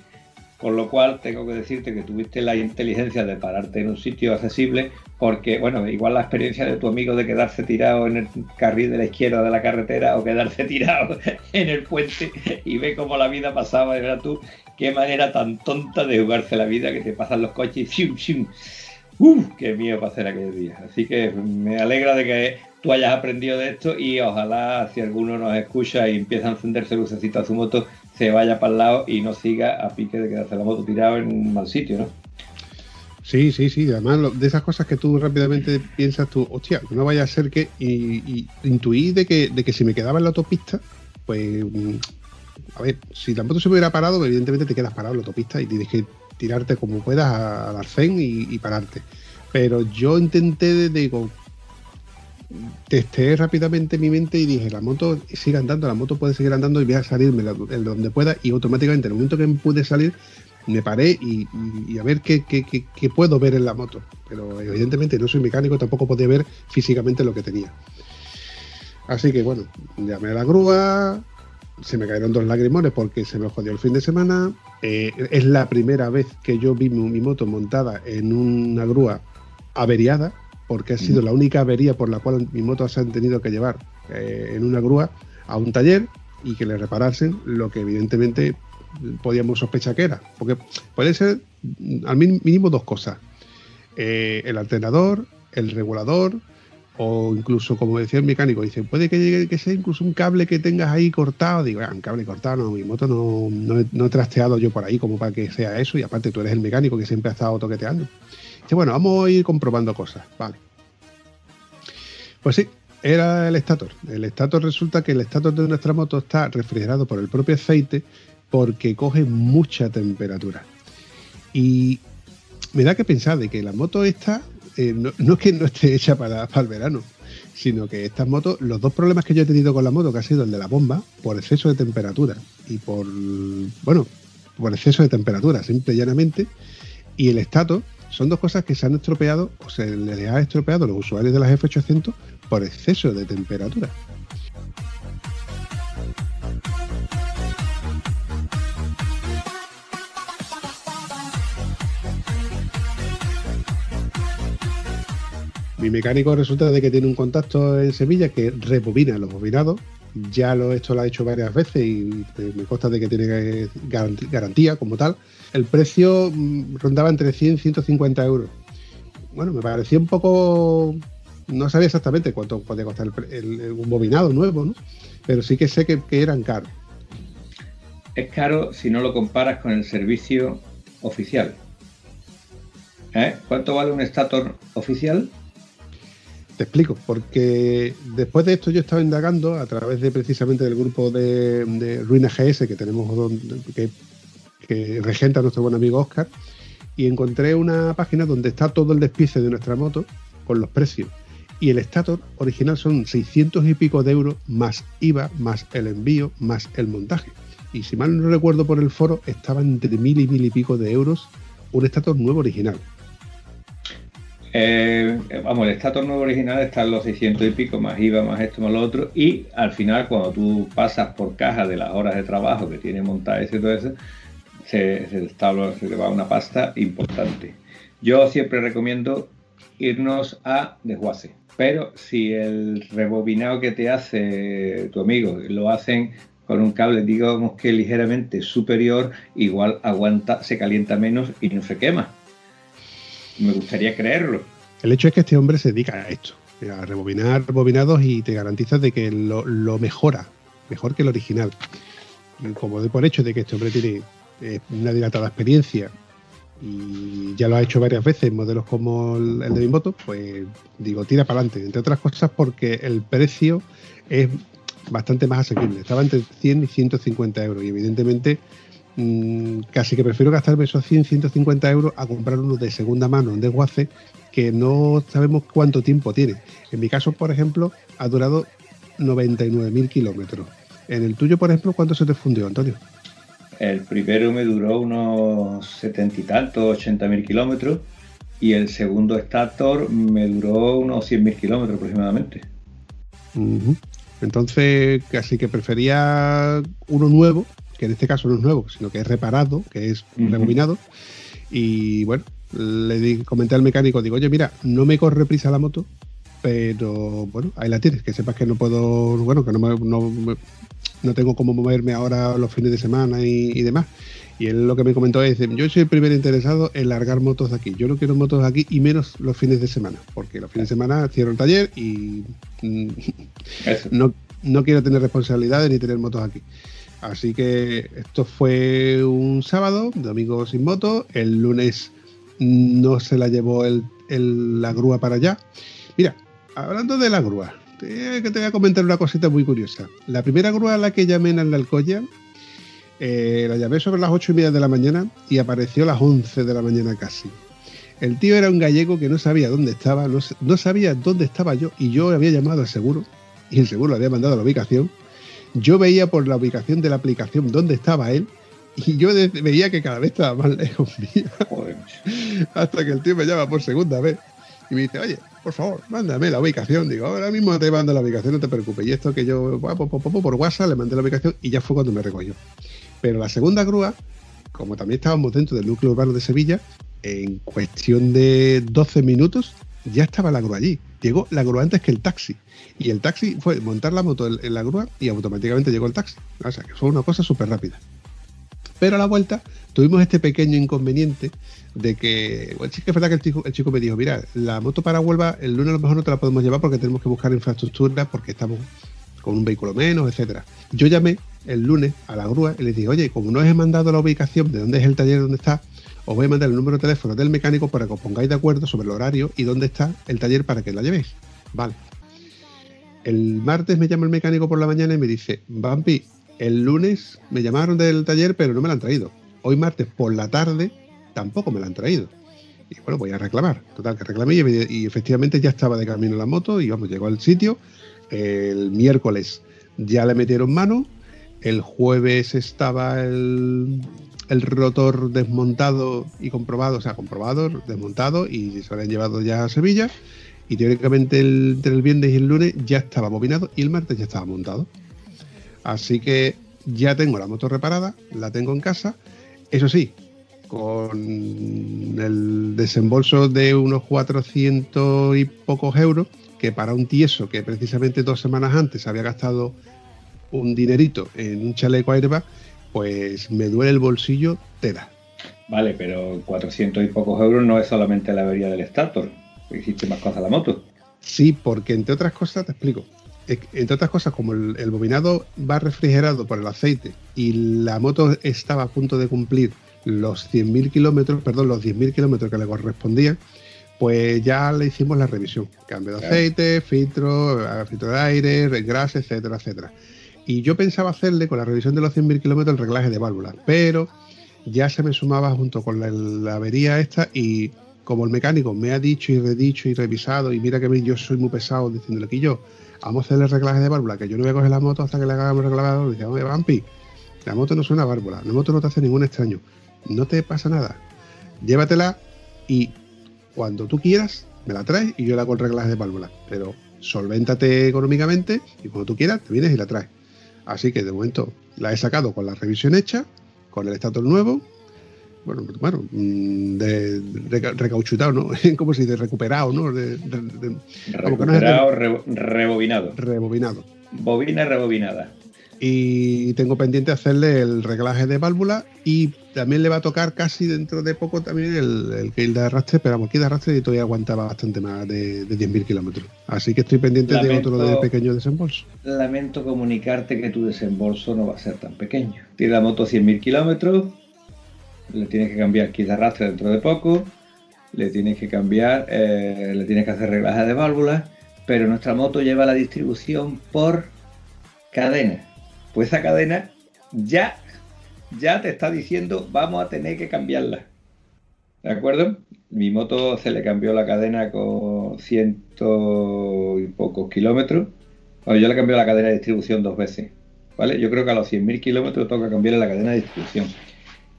Con lo cual tengo que decirte que tuviste la inteligencia de pararte en un sitio accesible porque, bueno, igual la experiencia de tu amigo de quedarse tirado en el carril de la izquierda de la carretera o quedarse tirado en el puente y ve cómo la vida pasaba, era tú, qué manera tan tonta de jugarse la vida que te pasan los coches y ¡shum, shum! ¡Uf! ¡Qué miedo para hacer aquel día! Así que me alegra de que tú hayas aprendido de esto y ojalá si alguno nos escucha y empieza a encenderse lucecita a su moto, se vaya para el lado y no siga a pique de quedarse la moto tirado en un mal sitio, ¿no? Sí, sí, sí. Además, de esas cosas que tú rápidamente piensas tú, hostia, no vaya a ser que. Y, intuí de que, de que si me quedaba en la autopista, pues. mm, A ver, si la moto se hubiera parado, evidentemente te quedas parado en la autopista y tienes que tirarte como puedas al arcén y, y pararte. Pero yo intenté, digo, testé rápidamente mi mente y dije, la moto sigue andando, la moto puede seguir andando y voy a salirme en donde pueda y automáticamente en el momento que me pude salir me paré y, a ver qué, puedo ver en la moto. Pero evidentemente no soy mecánico, tampoco podía ver físicamente lo que tenía. Así que bueno, llamé a la grúa, se me cayeron dos lagrimones porque se me jodió el fin de semana. Eh, es la primera vez que yo vi mi moto montada en una grúa averiada, porque ha sido la única avería por la cual mi moto se han tenido que llevar eh, en una grúa a un taller y que le reparasen lo que evidentemente podíamos sospechar que era. Porque puede ser mm, al mínimo dos cosas. Eh, el alternador, el regulador o incluso, como decía el mecánico, dice, puede que llegue que sea incluso un cable que tengas ahí cortado. Digo, "Ah, un cable cortado, no, mi moto no, no he, no he trasteado yo por ahí como para que sea eso y aparte tú eres el mecánico que siempre ha estado toqueteando. Bueno, vamos a ir comprobando cosas, vale. Pues sí, era el estator. El estator resulta que el estator de nuestra moto está refrigerado por el propio aceite porque coge mucha temperatura. Y me da que pensar de que la moto esta eh, no, es que no esté hecha para, para el verano, sino que estas motos, los dos problemas que yo he tenido con la moto, que ha sido el de la bomba, por exceso de temperatura y por, bueno, por exceso de temperatura, simple y llanamente, y el estator, son dos cosas que se han estropeado o se les ha estropeado a los usuarios de las F800 por exceso de temperatura. Mi mecánico resulta de que tiene un contacto en Sevilla que rebobina los bobinados. Ya lo esto lo ha hecho varias veces y me consta de que tiene garant- garantía como tal. El precio mm, rondaba entre 100 y 150 euros. Bueno, me pareció un poco... No sabía exactamente cuánto podía costar el el- un bobinado nuevo, ¿no? Pero sí que sé que, eran caros. Es caro si no lo comparas con el servicio oficial. ¿Eh? ¿Cuánto vale un Stator oficial? Te explico, porque después de esto yo estaba indagando a través de precisamente del grupo de, de Ruina GS que tenemos donde- que, regenta nuestro buen amigo Oscar y encontré una página donde está todo el despiece de nuestra moto con los precios. Y el Stator original son 600 y pico de euros más IVA, más el envío, más el montaje. Y si mal no recuerdo por el foro, estaba entre mil y mil y pico de euros un Stator nuevo original. Eh, vamos, el Stator nuevo original está en los 600 y pico, más IVA, más esto, más lo otro. Y al final, cuando tú pasas por caja de las horas de trabajo que tiene montar ese y todo eso, se, se, se te va una pasta importante. Yo siempre recomiendo irnos a desguace. Pero si el rebobinado que te hace tu amigo lo hacen con un cable, digamos que ligeramente superior, igual aguanta, se calienta menos y no se quema. Me gustaría creerlo. El hecho es que este hombre se dedica a esto, a rebobinar bobinados y te garantiza de que lo, lo mejora, mejor que el original. Como de por hecho de que este hombre tiene una dilatada experiencia y ya lo ha hecho varias veces en modelos como el, el de mi moto, pues digo, tira para adelante. Entre otras cosas porque el precio es bastante más asequible. Estaba entre 100 y 150 euros y evidentemente mm, casi que prefiero gastarme esos 100, 150 euros a comprar uno de segunda mano en desguace que no sabemos cuánto tiempo tiene. En mi caso, por ejemplo, ha durado 99.000 kilómetros. En el tuyo, por ejemplo, ¿cuánto se te fundió, Antonio? El primero me duró unos setenta y tantos, ochenta mil kilómetros. Y el segundo Stator me duró unos 100 mil kilómetros aproximadamente. Entonces, casi que prefería uno nuevo, que en este caso no es nuevo, sino que es reparado, que es Ujú. rebobinado. Y bueno, le di- comenté al mecánico, digo, oye, mira, no me corre prisa la moto, pero bueno, ahí la tienes, que sepas que no puedo, bueno, que no, me- no, no tengo cómo moverme ahora los fines de semana y, y demás. Y él lo que me comentó es, yo soy el primer interesado en largar motos de aquí. Yo no quiero motos de aquí y menos los fines de semana, porque los fines de semana cierro el taller y mm, no, no quiero tener responsabilidades ni tener motos aquí. Así que esto fue un sábado, domingo sin moto. El lunes no se la llevó el- la grúa para allá. Mira, hablando de la grúa, te, te voy a comentar una cosita muy curiosa. La primera grúa a la que llamé en la Alcoya, eh, la llamé sobre las ocho y media de la mañana y apareció a las 11 de la mañana casi. El tío era un gallego que no sabía dónde estaba, no, no sabía dónde estaba yo y yo había llamado al seguro y el seguro le había mandado la ubicación. Yo veía por la ubicación de la aplicación dónde estaba él y yo veía que cada vez estaba más lejos mía Joder, macho. hasta que el tío me llama por segunda vez y me dice, oye, por favor, mándame la ubicación. Digo, ahora mismo te mando la ubicación, no te preocupes. Y esto que yo, por WhatsApp, le mandé la ubicación y ya fue cuando me recogió. Pero la segunda grúa, como también estábamos dentro del núcleo urbano de Sevilla, en cuestión de 12 minutos ya estaba la grúa allí. Llegó la grúa antes que el taxi. Y el taxi fue montar la moto en, la grúa y automáticamente llegó el taxi. O sea, que fue una cosa súper rápida. Pero a la vuelta tuvimos este pequeño inconveniente de que, es verdad que el chico, me dijo, mira, la moto para Huelva el lunes a lo mejor no te la podemos llevar porque tenemos que buscar infraestructura, porque estamos con un vehículo menos, etcétera. Yo llamé el lunes a la grúa y le dije, oye, como no os he mandado la ubicación de dónde es el taller donde está, os voy a mandar el número de teléfono del mecánico para que os pongáis de acuerdo sobre el horario y dónde está el taller para que la llevéis. Vale. El martes me llama el mecánico por la mañana y me dice, Bampi, el lunes me llamaron del taller, pero no me la han traído. Hoy martes por la tarde tampoco me la han traído. Y bueno, voy a reclamar. Total, que reclamé y, y efectivamente ya estaba de camino la moto y vamos, llegó al sitio. El miércoles ya le metieron mano. El jueves estaba el, el rotor desmontado y comprobado, o sea, comprobado, desmontado y se lo habían llevado ya a Sevilla. Y teóricamente el, entre el viernes y el lunes ya estaba bobinado y el martes ya estaba montado. Así que ya tengo la moto reparada, la tengo en casa. Eso sí, con el desembolso de unos 400 y pocos euros, que para un tieso que precisamente dos semanas antes había gastado un dinerito en un chaleco airbag, pues me duele el bolsillo tela. Vale, pero 400 y pocos euros no es solamente la avería del Stator. Hiciste más cosas a la moto. Sí, porque entre otras cosas, te explico. Entre otras cosas, como el, el bobinado va refrigerado por el aceite y la moto estaba a punto de cumplir los 100.000 kilómetros, perdón, los 10.000 kilómetros que le correspondían, pues ya le hicimos la revisión. Cambio de aceite, filtro, filtro de aire, grasa, etcétera, etcétera. Y yo pensaba hacerle con la revisión de los 100.000 kilómetros el reglaje de válvula, pero ya se me sumaba junto con la, avería esta y como el mecánico me ha dicho y redicho y revisado y mira que yo soy muy pesado diciéndole que yo vamos a hacerle el reglaje de válvula, que yo no voy a coger la moto hasta que le hagamos el reglaje dice, oye, Vampi, la moto no es una válvula, la moto no te hace ningún extraño, no te pasa nada, llévatela y cuando tú quieras me la traes y yo la hago el reglaje de válvula, pero solvéntate económicamente y cuando tú quieras te vienes y la traes. Así que de momento la he sacado con la revisión hecha, con el estatus nuevo, bueno, bueno, mm, de, de, recauchutado, ¿no? Como si de recuperado, ¿no? De, de, recuperado, no re, rebobinado. Rebobinado. Bobina rebobinada. Y tengo pendiente hacerle el reglaje de válvula y también le va a tocar casi dentro de poco también el, el kit de arrastre, pero el kit de arrastre todavía aguantaba bastante más de, de 10.000 kilómetros. Así que estoy pendiente lamento, de otro de pequeño desembolso. Lamento comunicarte que tu desembolso no va a ser tan pequeño. Tiene la moto 100.000 kilómetros, le tienes que cambiar kit de arrastre dentro de poco, le tienes que cambiar, eh, le tienes que hacer reglaje de válvulas, pero nuestra moto lleva la distribución por cadena. Pues esa cadena ya, ya te está diciendo vamos a tener que cambiarla. ¿De acuerdo? Mi moto se le cambió la cadena con ciento y pocos kilómetros. Bueno, yo le cambié la cadena de distribución dos veces. ¿Vale? Yo creo que a los 100.000 kilómetros toca cambiarle la cadena de distribución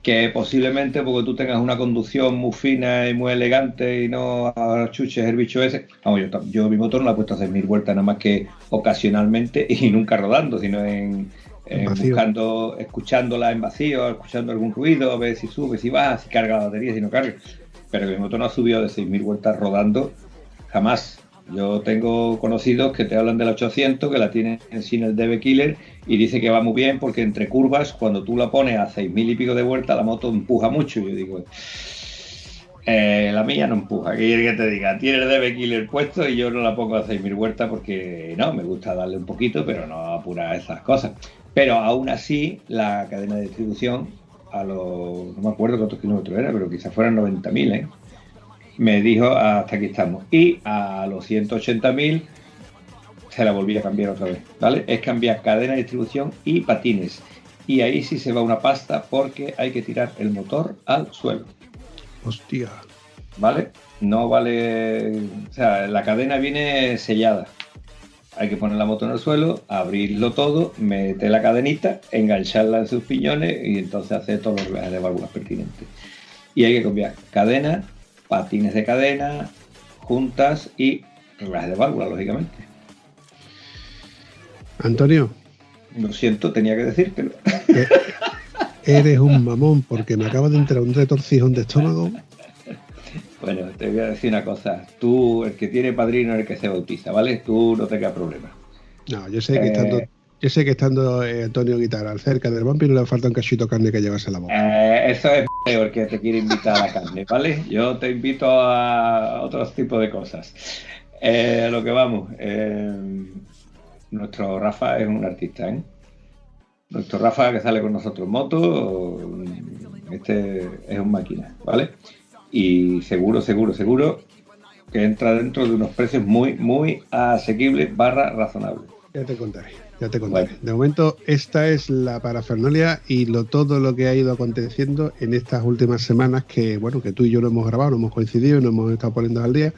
que posiblemente porque tú tengas una conducción muy fina y muy elegante y no chuches el bicho ese. Vamos, yo, mi motor no la he puesto a hacer mil vueltas nada más que ocasionalmente y nunca rodando, sino en, buscando, escuchándola en vacío, escuchando algún ruido, a ver si sube, si baja, si carga la batería, si no carga. Pero mi motor no ha subido de 6.000 vueltas rodando jamás. Yo tengo conocidos que te hablan del 800, que la tienen sin el DB Killer y dice que va muy bien porque entre curvas, cuando tú la pones a 6.000 y pico de vuelta, la moto empuja mucho. Yo digo, eh, la mía no empuja, que que te diga, tiene el DB Killer puesto y yo no la pongo a 6.000 vueltas porque no, me gusta darle un poquito, pero no apurar esas cosas. Pero aún así, la cadena de distribución, a los, no me acuerdo cuántos kilómetros era, pero quizás fueran 90.000, ¿eh? me dijo hasta aquí estamos. Y a los 180.000 se la volví a cambiar otra vez, ¿vale? Es cambiar cadena de distribución y patines. Y ahí sí se va una pasta porque hay que tirar el motor al suelo. Hostia. ¿Vale? No vale. O sea, la cadena viene sellada. Hay que poner la moto en el suelo, abrirlo todo, meter la cadenita, engancharla en sus piñones y entonces hacer todos los de válvulas pertinentes. Y hay que cambiar cadena, patines de cadena, juntas y reglaje de válvula, lógicamente. Antonio, Lo siento, tenía que decírtelo. eres un mamón porque me acaba de entrar un retorcijón de estómago. Bueno, te voy a decir una cosa. Tú, el que tiene padrino el que se bautiza, ¿vale? Tú no tengas problemas. No, yo sé que Eh. estando, yo sé que estando eh, Antonio Guitarra cerca del vampiro le falta un cachito de carne que llevarse a la boca. Eh, eso es peor que te quiere invitar a la carne, ¿vale? Yo te invito a otros tipos de cosas. Eh, lo que vamos, nuestro Rafa es un artista, ¿eh? Nuestro Rafa que sale con nosotros en moto, este es un máquina, ¿vale? Y seguro, seguro, seguro que entra dentro de unos precios muy, muy asequibles barra razonables. Ya te contaré, ya te contaré. Bueno. De momento, esta es la parafernalia y lo, todo lo que ha ido aconteciendo en estas últimas semanas que, bueno, que tú y yo lo hemos grabado, no hemos coincidido, nos hemos estado poniendo al día.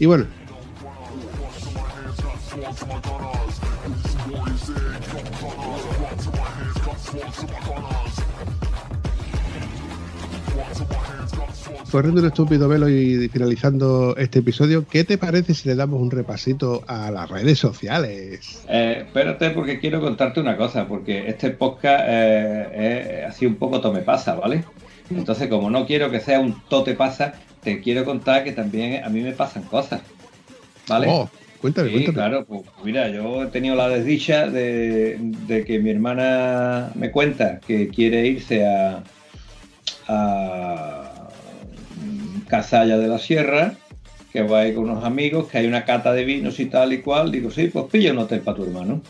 Y bueno, corriendo un estúpido velo y finalizando este episodio, ¿qué te parece si le damos un repasito a las redes sociales? Eh, espérate porque quiero contarte una cosa, porque este podcast eh, ha sido un poco tome pasa, ¿vale? Entonces, como no quiero que sea un tote pasa, te quiero contar que también a mí me pasan cosas, ¿vale? Oh, cuéntame, Sí, cuéntame. claro, pues mira, yo he tenido la desdicha de, de que mi hermana me cuenta que quiere irse a, a Casalla de la Sierra, que va a ir con unos amigos, que hay una cata de vinos y tal y cual. Digo, sí, pues pilla un hotel para tu hermano.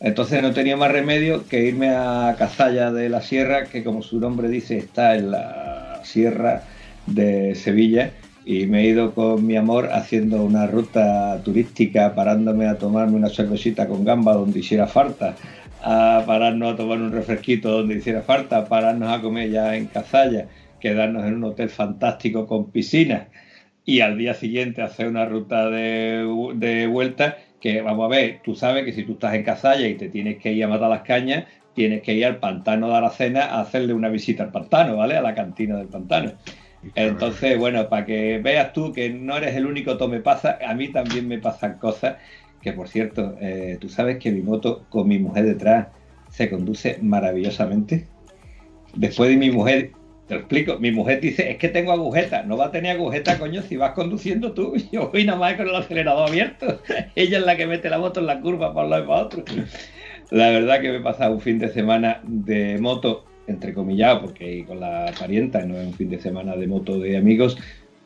Entonces no tenía más remedio que irme a Cazalla de la Sierra, que como su nombre dice está en la Sierra de Sevilla, y me he ido con mi amor haciendo una ruta turística, parándome a tomarme una cervecita con gamba donde hiciera falta, a pararnos a tomar un refresquito donde hiciera falta, pararnos a comer ya en Cazalla, quedarnos en un hotel fantástico con piscina y al día siguiente hacer una ruta de, vuelta que vamos a ver, tú sabes que si tú estás en Cazalla y te tienes que ir a matar las cañas, tienes que ir al pantano de Aracena a hacerle una visita al pantano, ¿vale? A la cantina del pantano. Entonces, bueno, para que veas tú que no eres el único tome pasa, a mí también me pasan cosas que, por cierto, eh, tú sabes que mi moto con mi mujer detrás se conduce maravillosamente. Después de mi mujer, te explico, mi mujer dice, es que tengo agujeta, no va a tener agujeta, coño, si vas conduciendo tú, yo voy nada más con el acelerador abierto, ella es la que mete la moto en la curva para un lado y para otro. La verdad que me he pasado un fin de semana de moto, entrecomillado, porque con la parienta no es un fin de semana de moto de amigos,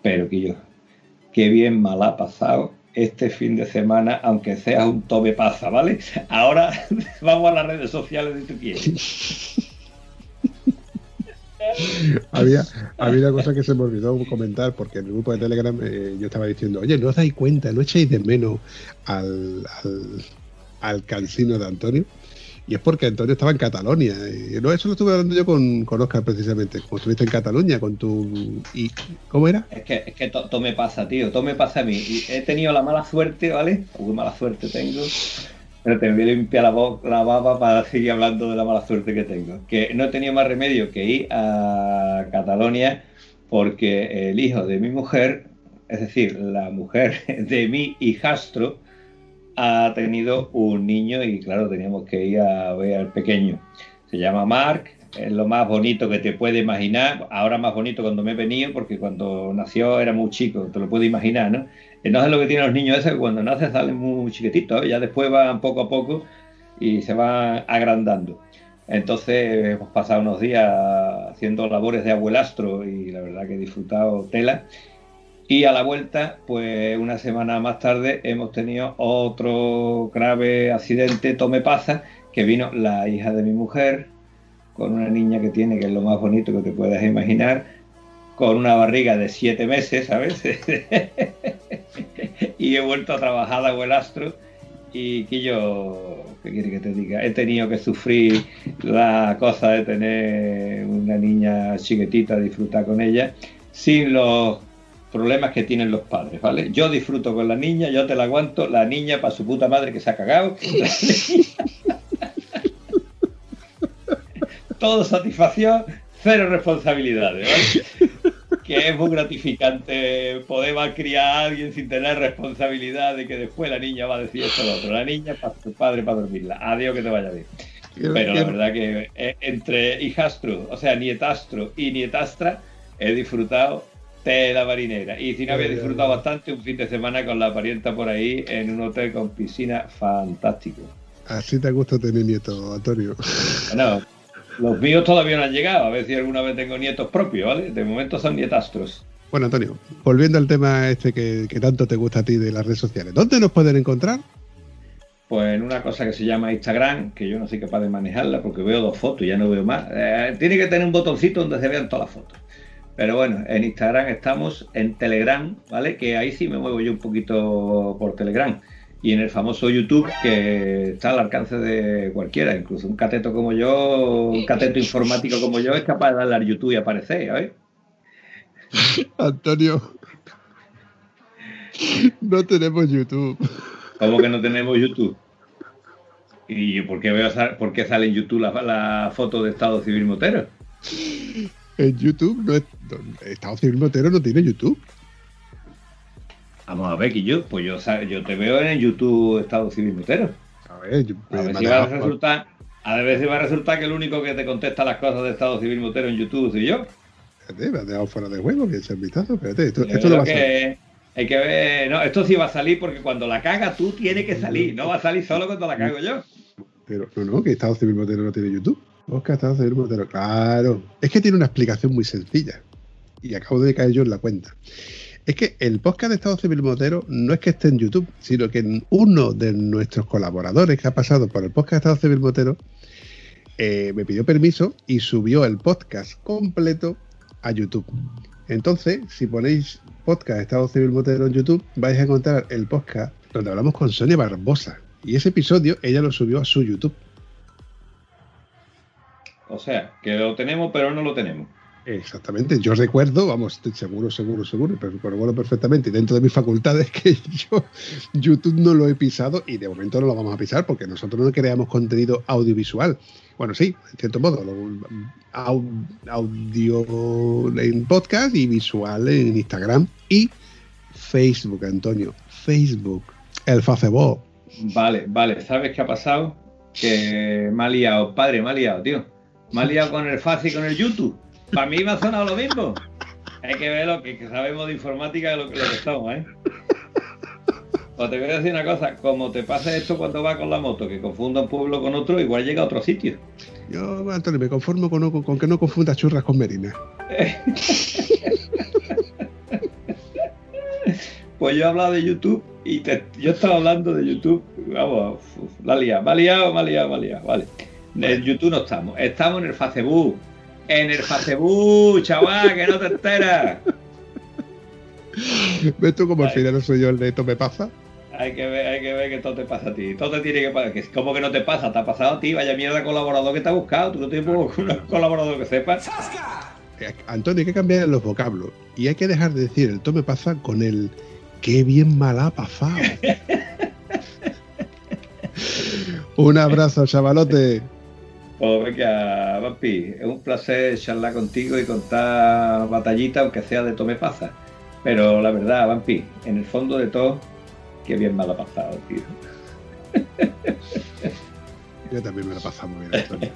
pero que yo, qué bien mal ha pasado este fin de semana, aunque seas un tome pasa, ¿vale? Ahora vamos a las redes sociales si tú quieres. Había, había una cosa que se me olvidó comentar, porque en el grupo de Telegram eh, yo estaba diciendo, oye, ¿no os dais cuenta, no echéis de menos al, al, al cansino de Antonio? Y es porque Antonio estaba en Catalonia. Y no, eso lo estuve hablando yo con, con Oscar precisamente. Como estuviste en Cataluña con tu... ¿Y cómo era? Es que, es que to- todo me pasa, tío, todo me pasa a mí. He tenido la mala suerte, ¿vale? Uy, mala suerte tengo. Pero te voy a limpiar la, la baba para seguir hablando de la mala suerte que tengo. Que no he tenido más remedio que ir a Catalonia porque el hijo de mi mujer, es decir, la mujer de mi hijastro, ha tenido un niño y claro, teníamos que ir a ver al pequeño. Se llama Mark, lo más bonito que te puede imaginar. Ahora más bonito cuando me he porque cuando nació era muy chico, te lo puedes imaginar, ¿no? Entonces lo que tienen los niños es que cuando nacen salen muy chiquititos, ya después van poco a poco y se van agrandando. Entonces hemos pasado unos días haciendo labores de abuelastro y la verdad que he disfrutado tela. Y a la vuelta, pues una semana más tarde hemos tenido otro grave accidente, tome pasa, que vino la hija de mi mujer con una niña que tiene, que es lo más bonito que te puedas imaginar, con una barriga de siete meses, ¿sabes? y he vuelto a trabajar de abuelastro y que yo, ¿qué quiere que te diga? He tenido que sufrir la cosa de tener una niña chiquitita, disfrutar con ella, sin los problemas que tienen los padres, ¿vale? Yo disfruto con la niña, yo te la aguanto, la niña para su puta madre que se ha cagado. Todo satisfacción, cero responsabilidades, ¿vale? que es muy gratificante poder criar a alguien sin tener responsabilidad de que después la niña va a decir esto o lo otro. La niña para su padre para dormirla. Adiós que te vaya bien. Pero la verdad que eh, entre hijastro, o sea, nietastro y nietastra, he disfrutado tela marinera. Y si no había disfrutado bastante, un fin de semana con la parienta por ahí en un hotel con piscina fantástico. Así te gusta tener nietos, Antonio. Bueno, los míos todavía no han llegado, a ver si alguna vez tengo nietos propios, ¿vale? De momento son nietastros. Bueno, Antonio, volviendo al tema este que, que tanto te gusta a ti de las redes sociales, ¿dónde nos pueden encontrar? Pues en una cosa que se llama Instagram, que yo no soy capaz de manejarla porque veo dos fotos y ya no veo más. Eh, tiene que tener un botoncito donde se vean todas las fotos. Pero bueno, en Instagram estamos, en Telegram, ¿vale? Que ahí sí me muevo yo un poquito por Telegram. Y en el famoso YouTube, que está al alcance de cualquiera, incluso un cateto como yo, un cateto informático como yo, es capaz de darle al YouTube y aparecer, ¿sabes? Antonio, no tenemos YouTube. ¿Cómo que no tenemos YouTube? ¿Y por qué, veo, por qué sale en YouTube la, la foto de Estado Civil Motero? En YouTube, no es, Estado Civil Motero no tiene YouTube. Vamos a ver, que yo, pues yo, yo te veo en el YouTube Estado Civil Motero. A ver, yo- A ver si va a dejado- resultar, a ver si va a resultar que el único que te contesta las cosas de Estado Civil Motero en YouTube soy yo. Espérate, me has dejado fuera de juego, que eche el vistazo. Espérate, esto, esto no va a que hay que ver, no, esto sí va a salir porque cuando la caga tú tienes que salir, no va a salir solo cuando la cago yo. Pero no, no, que Estado Civil Motero no tiene YouTube. Oscar Estado Civil Motero, claro. Es que tiene una explicación muy sencilla. Y acabo de caer yo en la cuenta. Es que el podcast de Estado Civil Motero no es que esté en YouTube, sino que uno de nuestros colaboradores que ha pasado por el podcast de Estado Civil Motero eh, me pidió permiso y subió el podcast completo a YouTube. Entonces, si ponéis podcast Estado Civil Motero en YouTube, vais a encontrar el podcast donde hablamos con Sonia Barbosa. Y ese episodio ella lo subió a su YouTube. O sea, que lo tenemos pero no lo tenemos. Exactamente, yo recuerdo, vamos, seguro, seguro, seguro, pero recuerdo perfectamente, dentro de mis facultades, que yo YouTube no lo he pisado y de momento no lo vamos a pisar porque nosotros no creamos contenido audiovisual. Bueno, sí, en cierto modo, audio en podcast y visual en Instagram y Facebook, Antonio, Facebook, el Facebook. Vale, vale, ¿sabes qué ha pasado? Que me ha liado, padre, me ha liado, tío. Me ha liado con el FACI y con el YouTube. Para mí me ha sonado lo mismo. Hay que ver lo que, que sabemos de informática de lo, que- lo que somos, ¿eh? O te voy a decir una cosa, como te pasa esto cuando vas con la moto, que confunda un pueblo con otro, igual llega a otro sitio. Yo, Antonio, me conformo con, que no confundas churras con merinas. Pues yo he hablado de YouTube y te- yo estaba hablando de YouTube. Vamos, la liado, me ha liado, me ha liado, me ha liado. Vale. En YouTube no estamos, estamos en el Facebook. En el Facebook, chaval, que no te enteras. ¿Ves tú como al final no soy yo el de esto me pasa? Hay que ver, hay que ver que todo te pasa a ti. Todo te tiene que pasar. Que, ¿Cómo que no te pasa? Te ha pasado a ti. Vaya mierda colaborador que te ha buscado. Tú no tienes un colaborador que sepa. Antonio, hay que cambiar los vocablos y hay que dejar de decir el tome pasa con el qué bien mal ha pasado. Un abrazo, chavalote. Pues venga, Vampi, es un placer charlar contigo y contar batallitas, aunque sea de tome pasa. Pero la verdad, Vampi, en el fondo de todo, qué bien me lo ha pasado, tío. Yo también me lo he pasado muy bien, Antonio.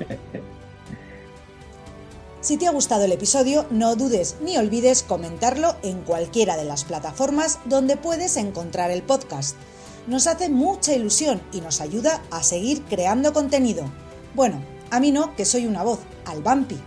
Si te ha gustado el episodio, no dudes ni olvides comentarlo en cualquiera de las plataformas donde puedes encontrar el podcast. Nos hace mucha ilusión y nos ayuda a seguir creando contenido. Bueno, a mí no, que soy una voz, al Bumpy.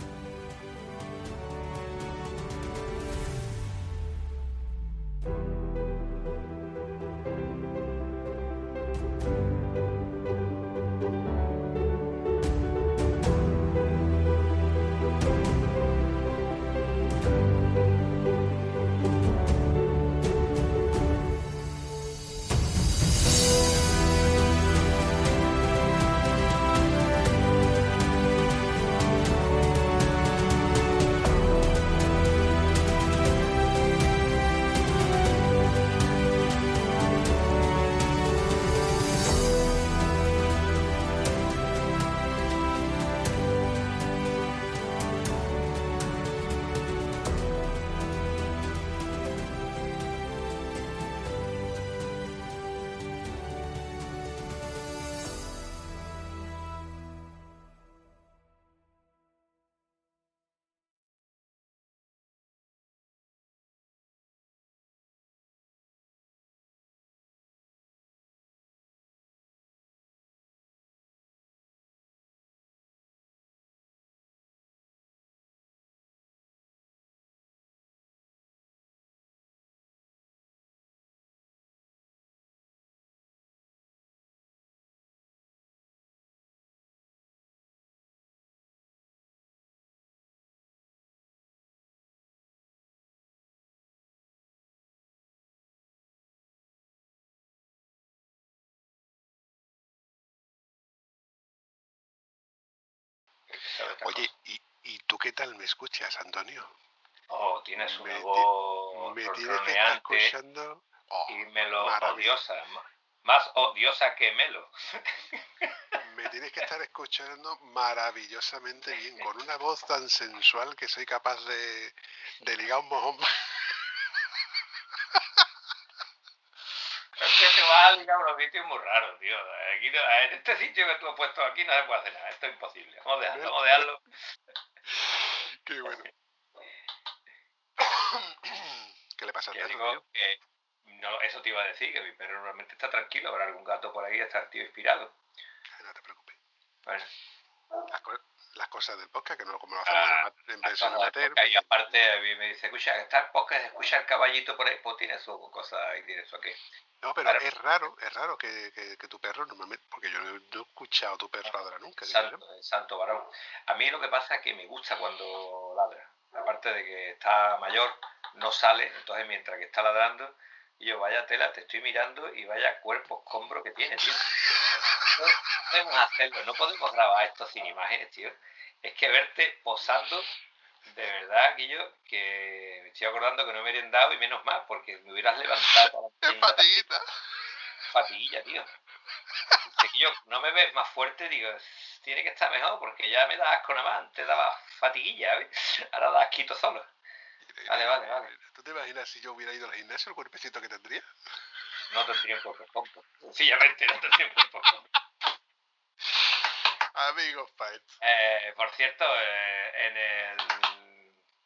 Oye. ¿y, ¿y tú qué tal me escuchas, Antonio? Oh, tienes una me voz Me tienes que estar escuchando. Oh, y melo maravilloso. odiosa. Más odiosa que Melo. Me tienes que estar escuchando maravillosamente bien, con una voz tan sensual que soy capaz de, de ligar un mojón. Es unos sitios muy raros, tío. Aquí no- en este sitio que tú has puesto aquí no se puede hacer nada. Esto es imposible. Vamos a dejarlo. Vamos a dejarlo. Qué bueno. ¿Qué le pasa al perro, que no, eso te iba a decir, que mi perro normalmente está tranquilo. Habrá algún gato por ahí está tío inspirado. No te preocupes. Bueno, Las, co- las cosas del podcast, que no como lo hacemos Ah, en versión amateur. y aparte a mí me dice, escucha, está el podcast, escucha el caballito por ahí, pues tiene su cosa y tiene su aquí. No, pero es raro, es raro que, que- que tu perro normalmente, porque yo no, he escuchado a tu perro ladrar nunca. Santo, santo varón. A mí lo que pasa es que me gusta cuando ladra. Aparte de que está mayor, no sale, entonces mientras que está ladrando, y yo, vaya tela, te estoy mirando y vaya cuerpo escombro que tiene, tío. No podemos hacerlo, no podemos grabar esto sin imágenes, tío. Es que verte posando, de verdad, Guillo, que me estoy acordando que no me he merendado y menos mal, porque me hubieras levantado. Es fatiguita. fatiguilla, tío. Yo no me ves más fuerte, digo, tiene que estar mejor porque ya me da asco nada más. Antes daba fatiguilla, ¿sabes? Ahora da asquito solo. Vale, vale, vale. ¿Tú te imaginas si yo hubiera ido al gimnasio el cuerpecito que tendría? No tendría un cuerpo escombro. Sencillamente no tendría un cuerpo escombro. Amigos, pa' esto. Eh, por cierto, eh, en el.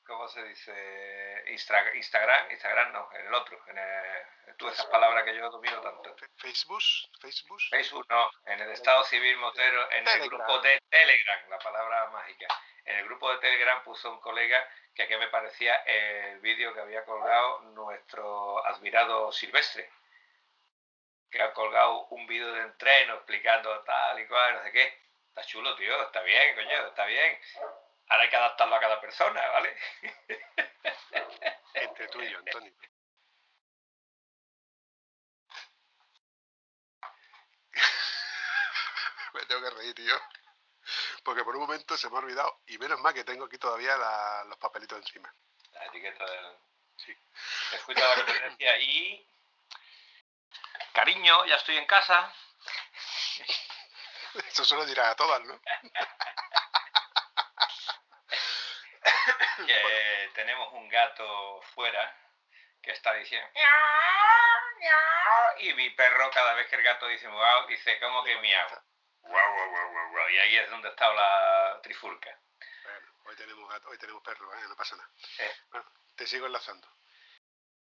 ¿Cómo se dice? Instra- Instagram, Instagram no, en el otro. En el, tú esas palabras que yo domino tanto. Facebook, Facebook. Facebook no, en el Estado Civil Motero, en el Telegram. grupo de Telegram, la palabra mágica. En el grupo de Telegram puso un colega que a qué me parecía el vídeo que había colgado nuestro admirado Silvestre, que ha colgado un vídeo de entreno explicando tal y cual, no sé qué. Está chulo, tío, está bien, coño, está bien. Ahora hay que adaptarlo a cada persona, ¿vale? Entre tú y yo, Antonio. me tengo que reír, tío. Porque por un momento se me ha olvidado, y menos mal que tengo aquí todavía la- los papelitos encima. La etiqueta del... Sí. Escucha la competencia y... Cariño, ya estoy en casa. Eso se lo dirás a todas, ¿no? que tenemos un gato fuera que está diciendo y mi perro cada vez que el gato dice miau dice como que miau Guau, guau, guau, guau, guau. y ahí es donde está la trifulca Bueno, hoy tenemos gato, hoy tenemos perro, ¿eh? no pasa nada. Eh. Bueno, te sigo enlazando.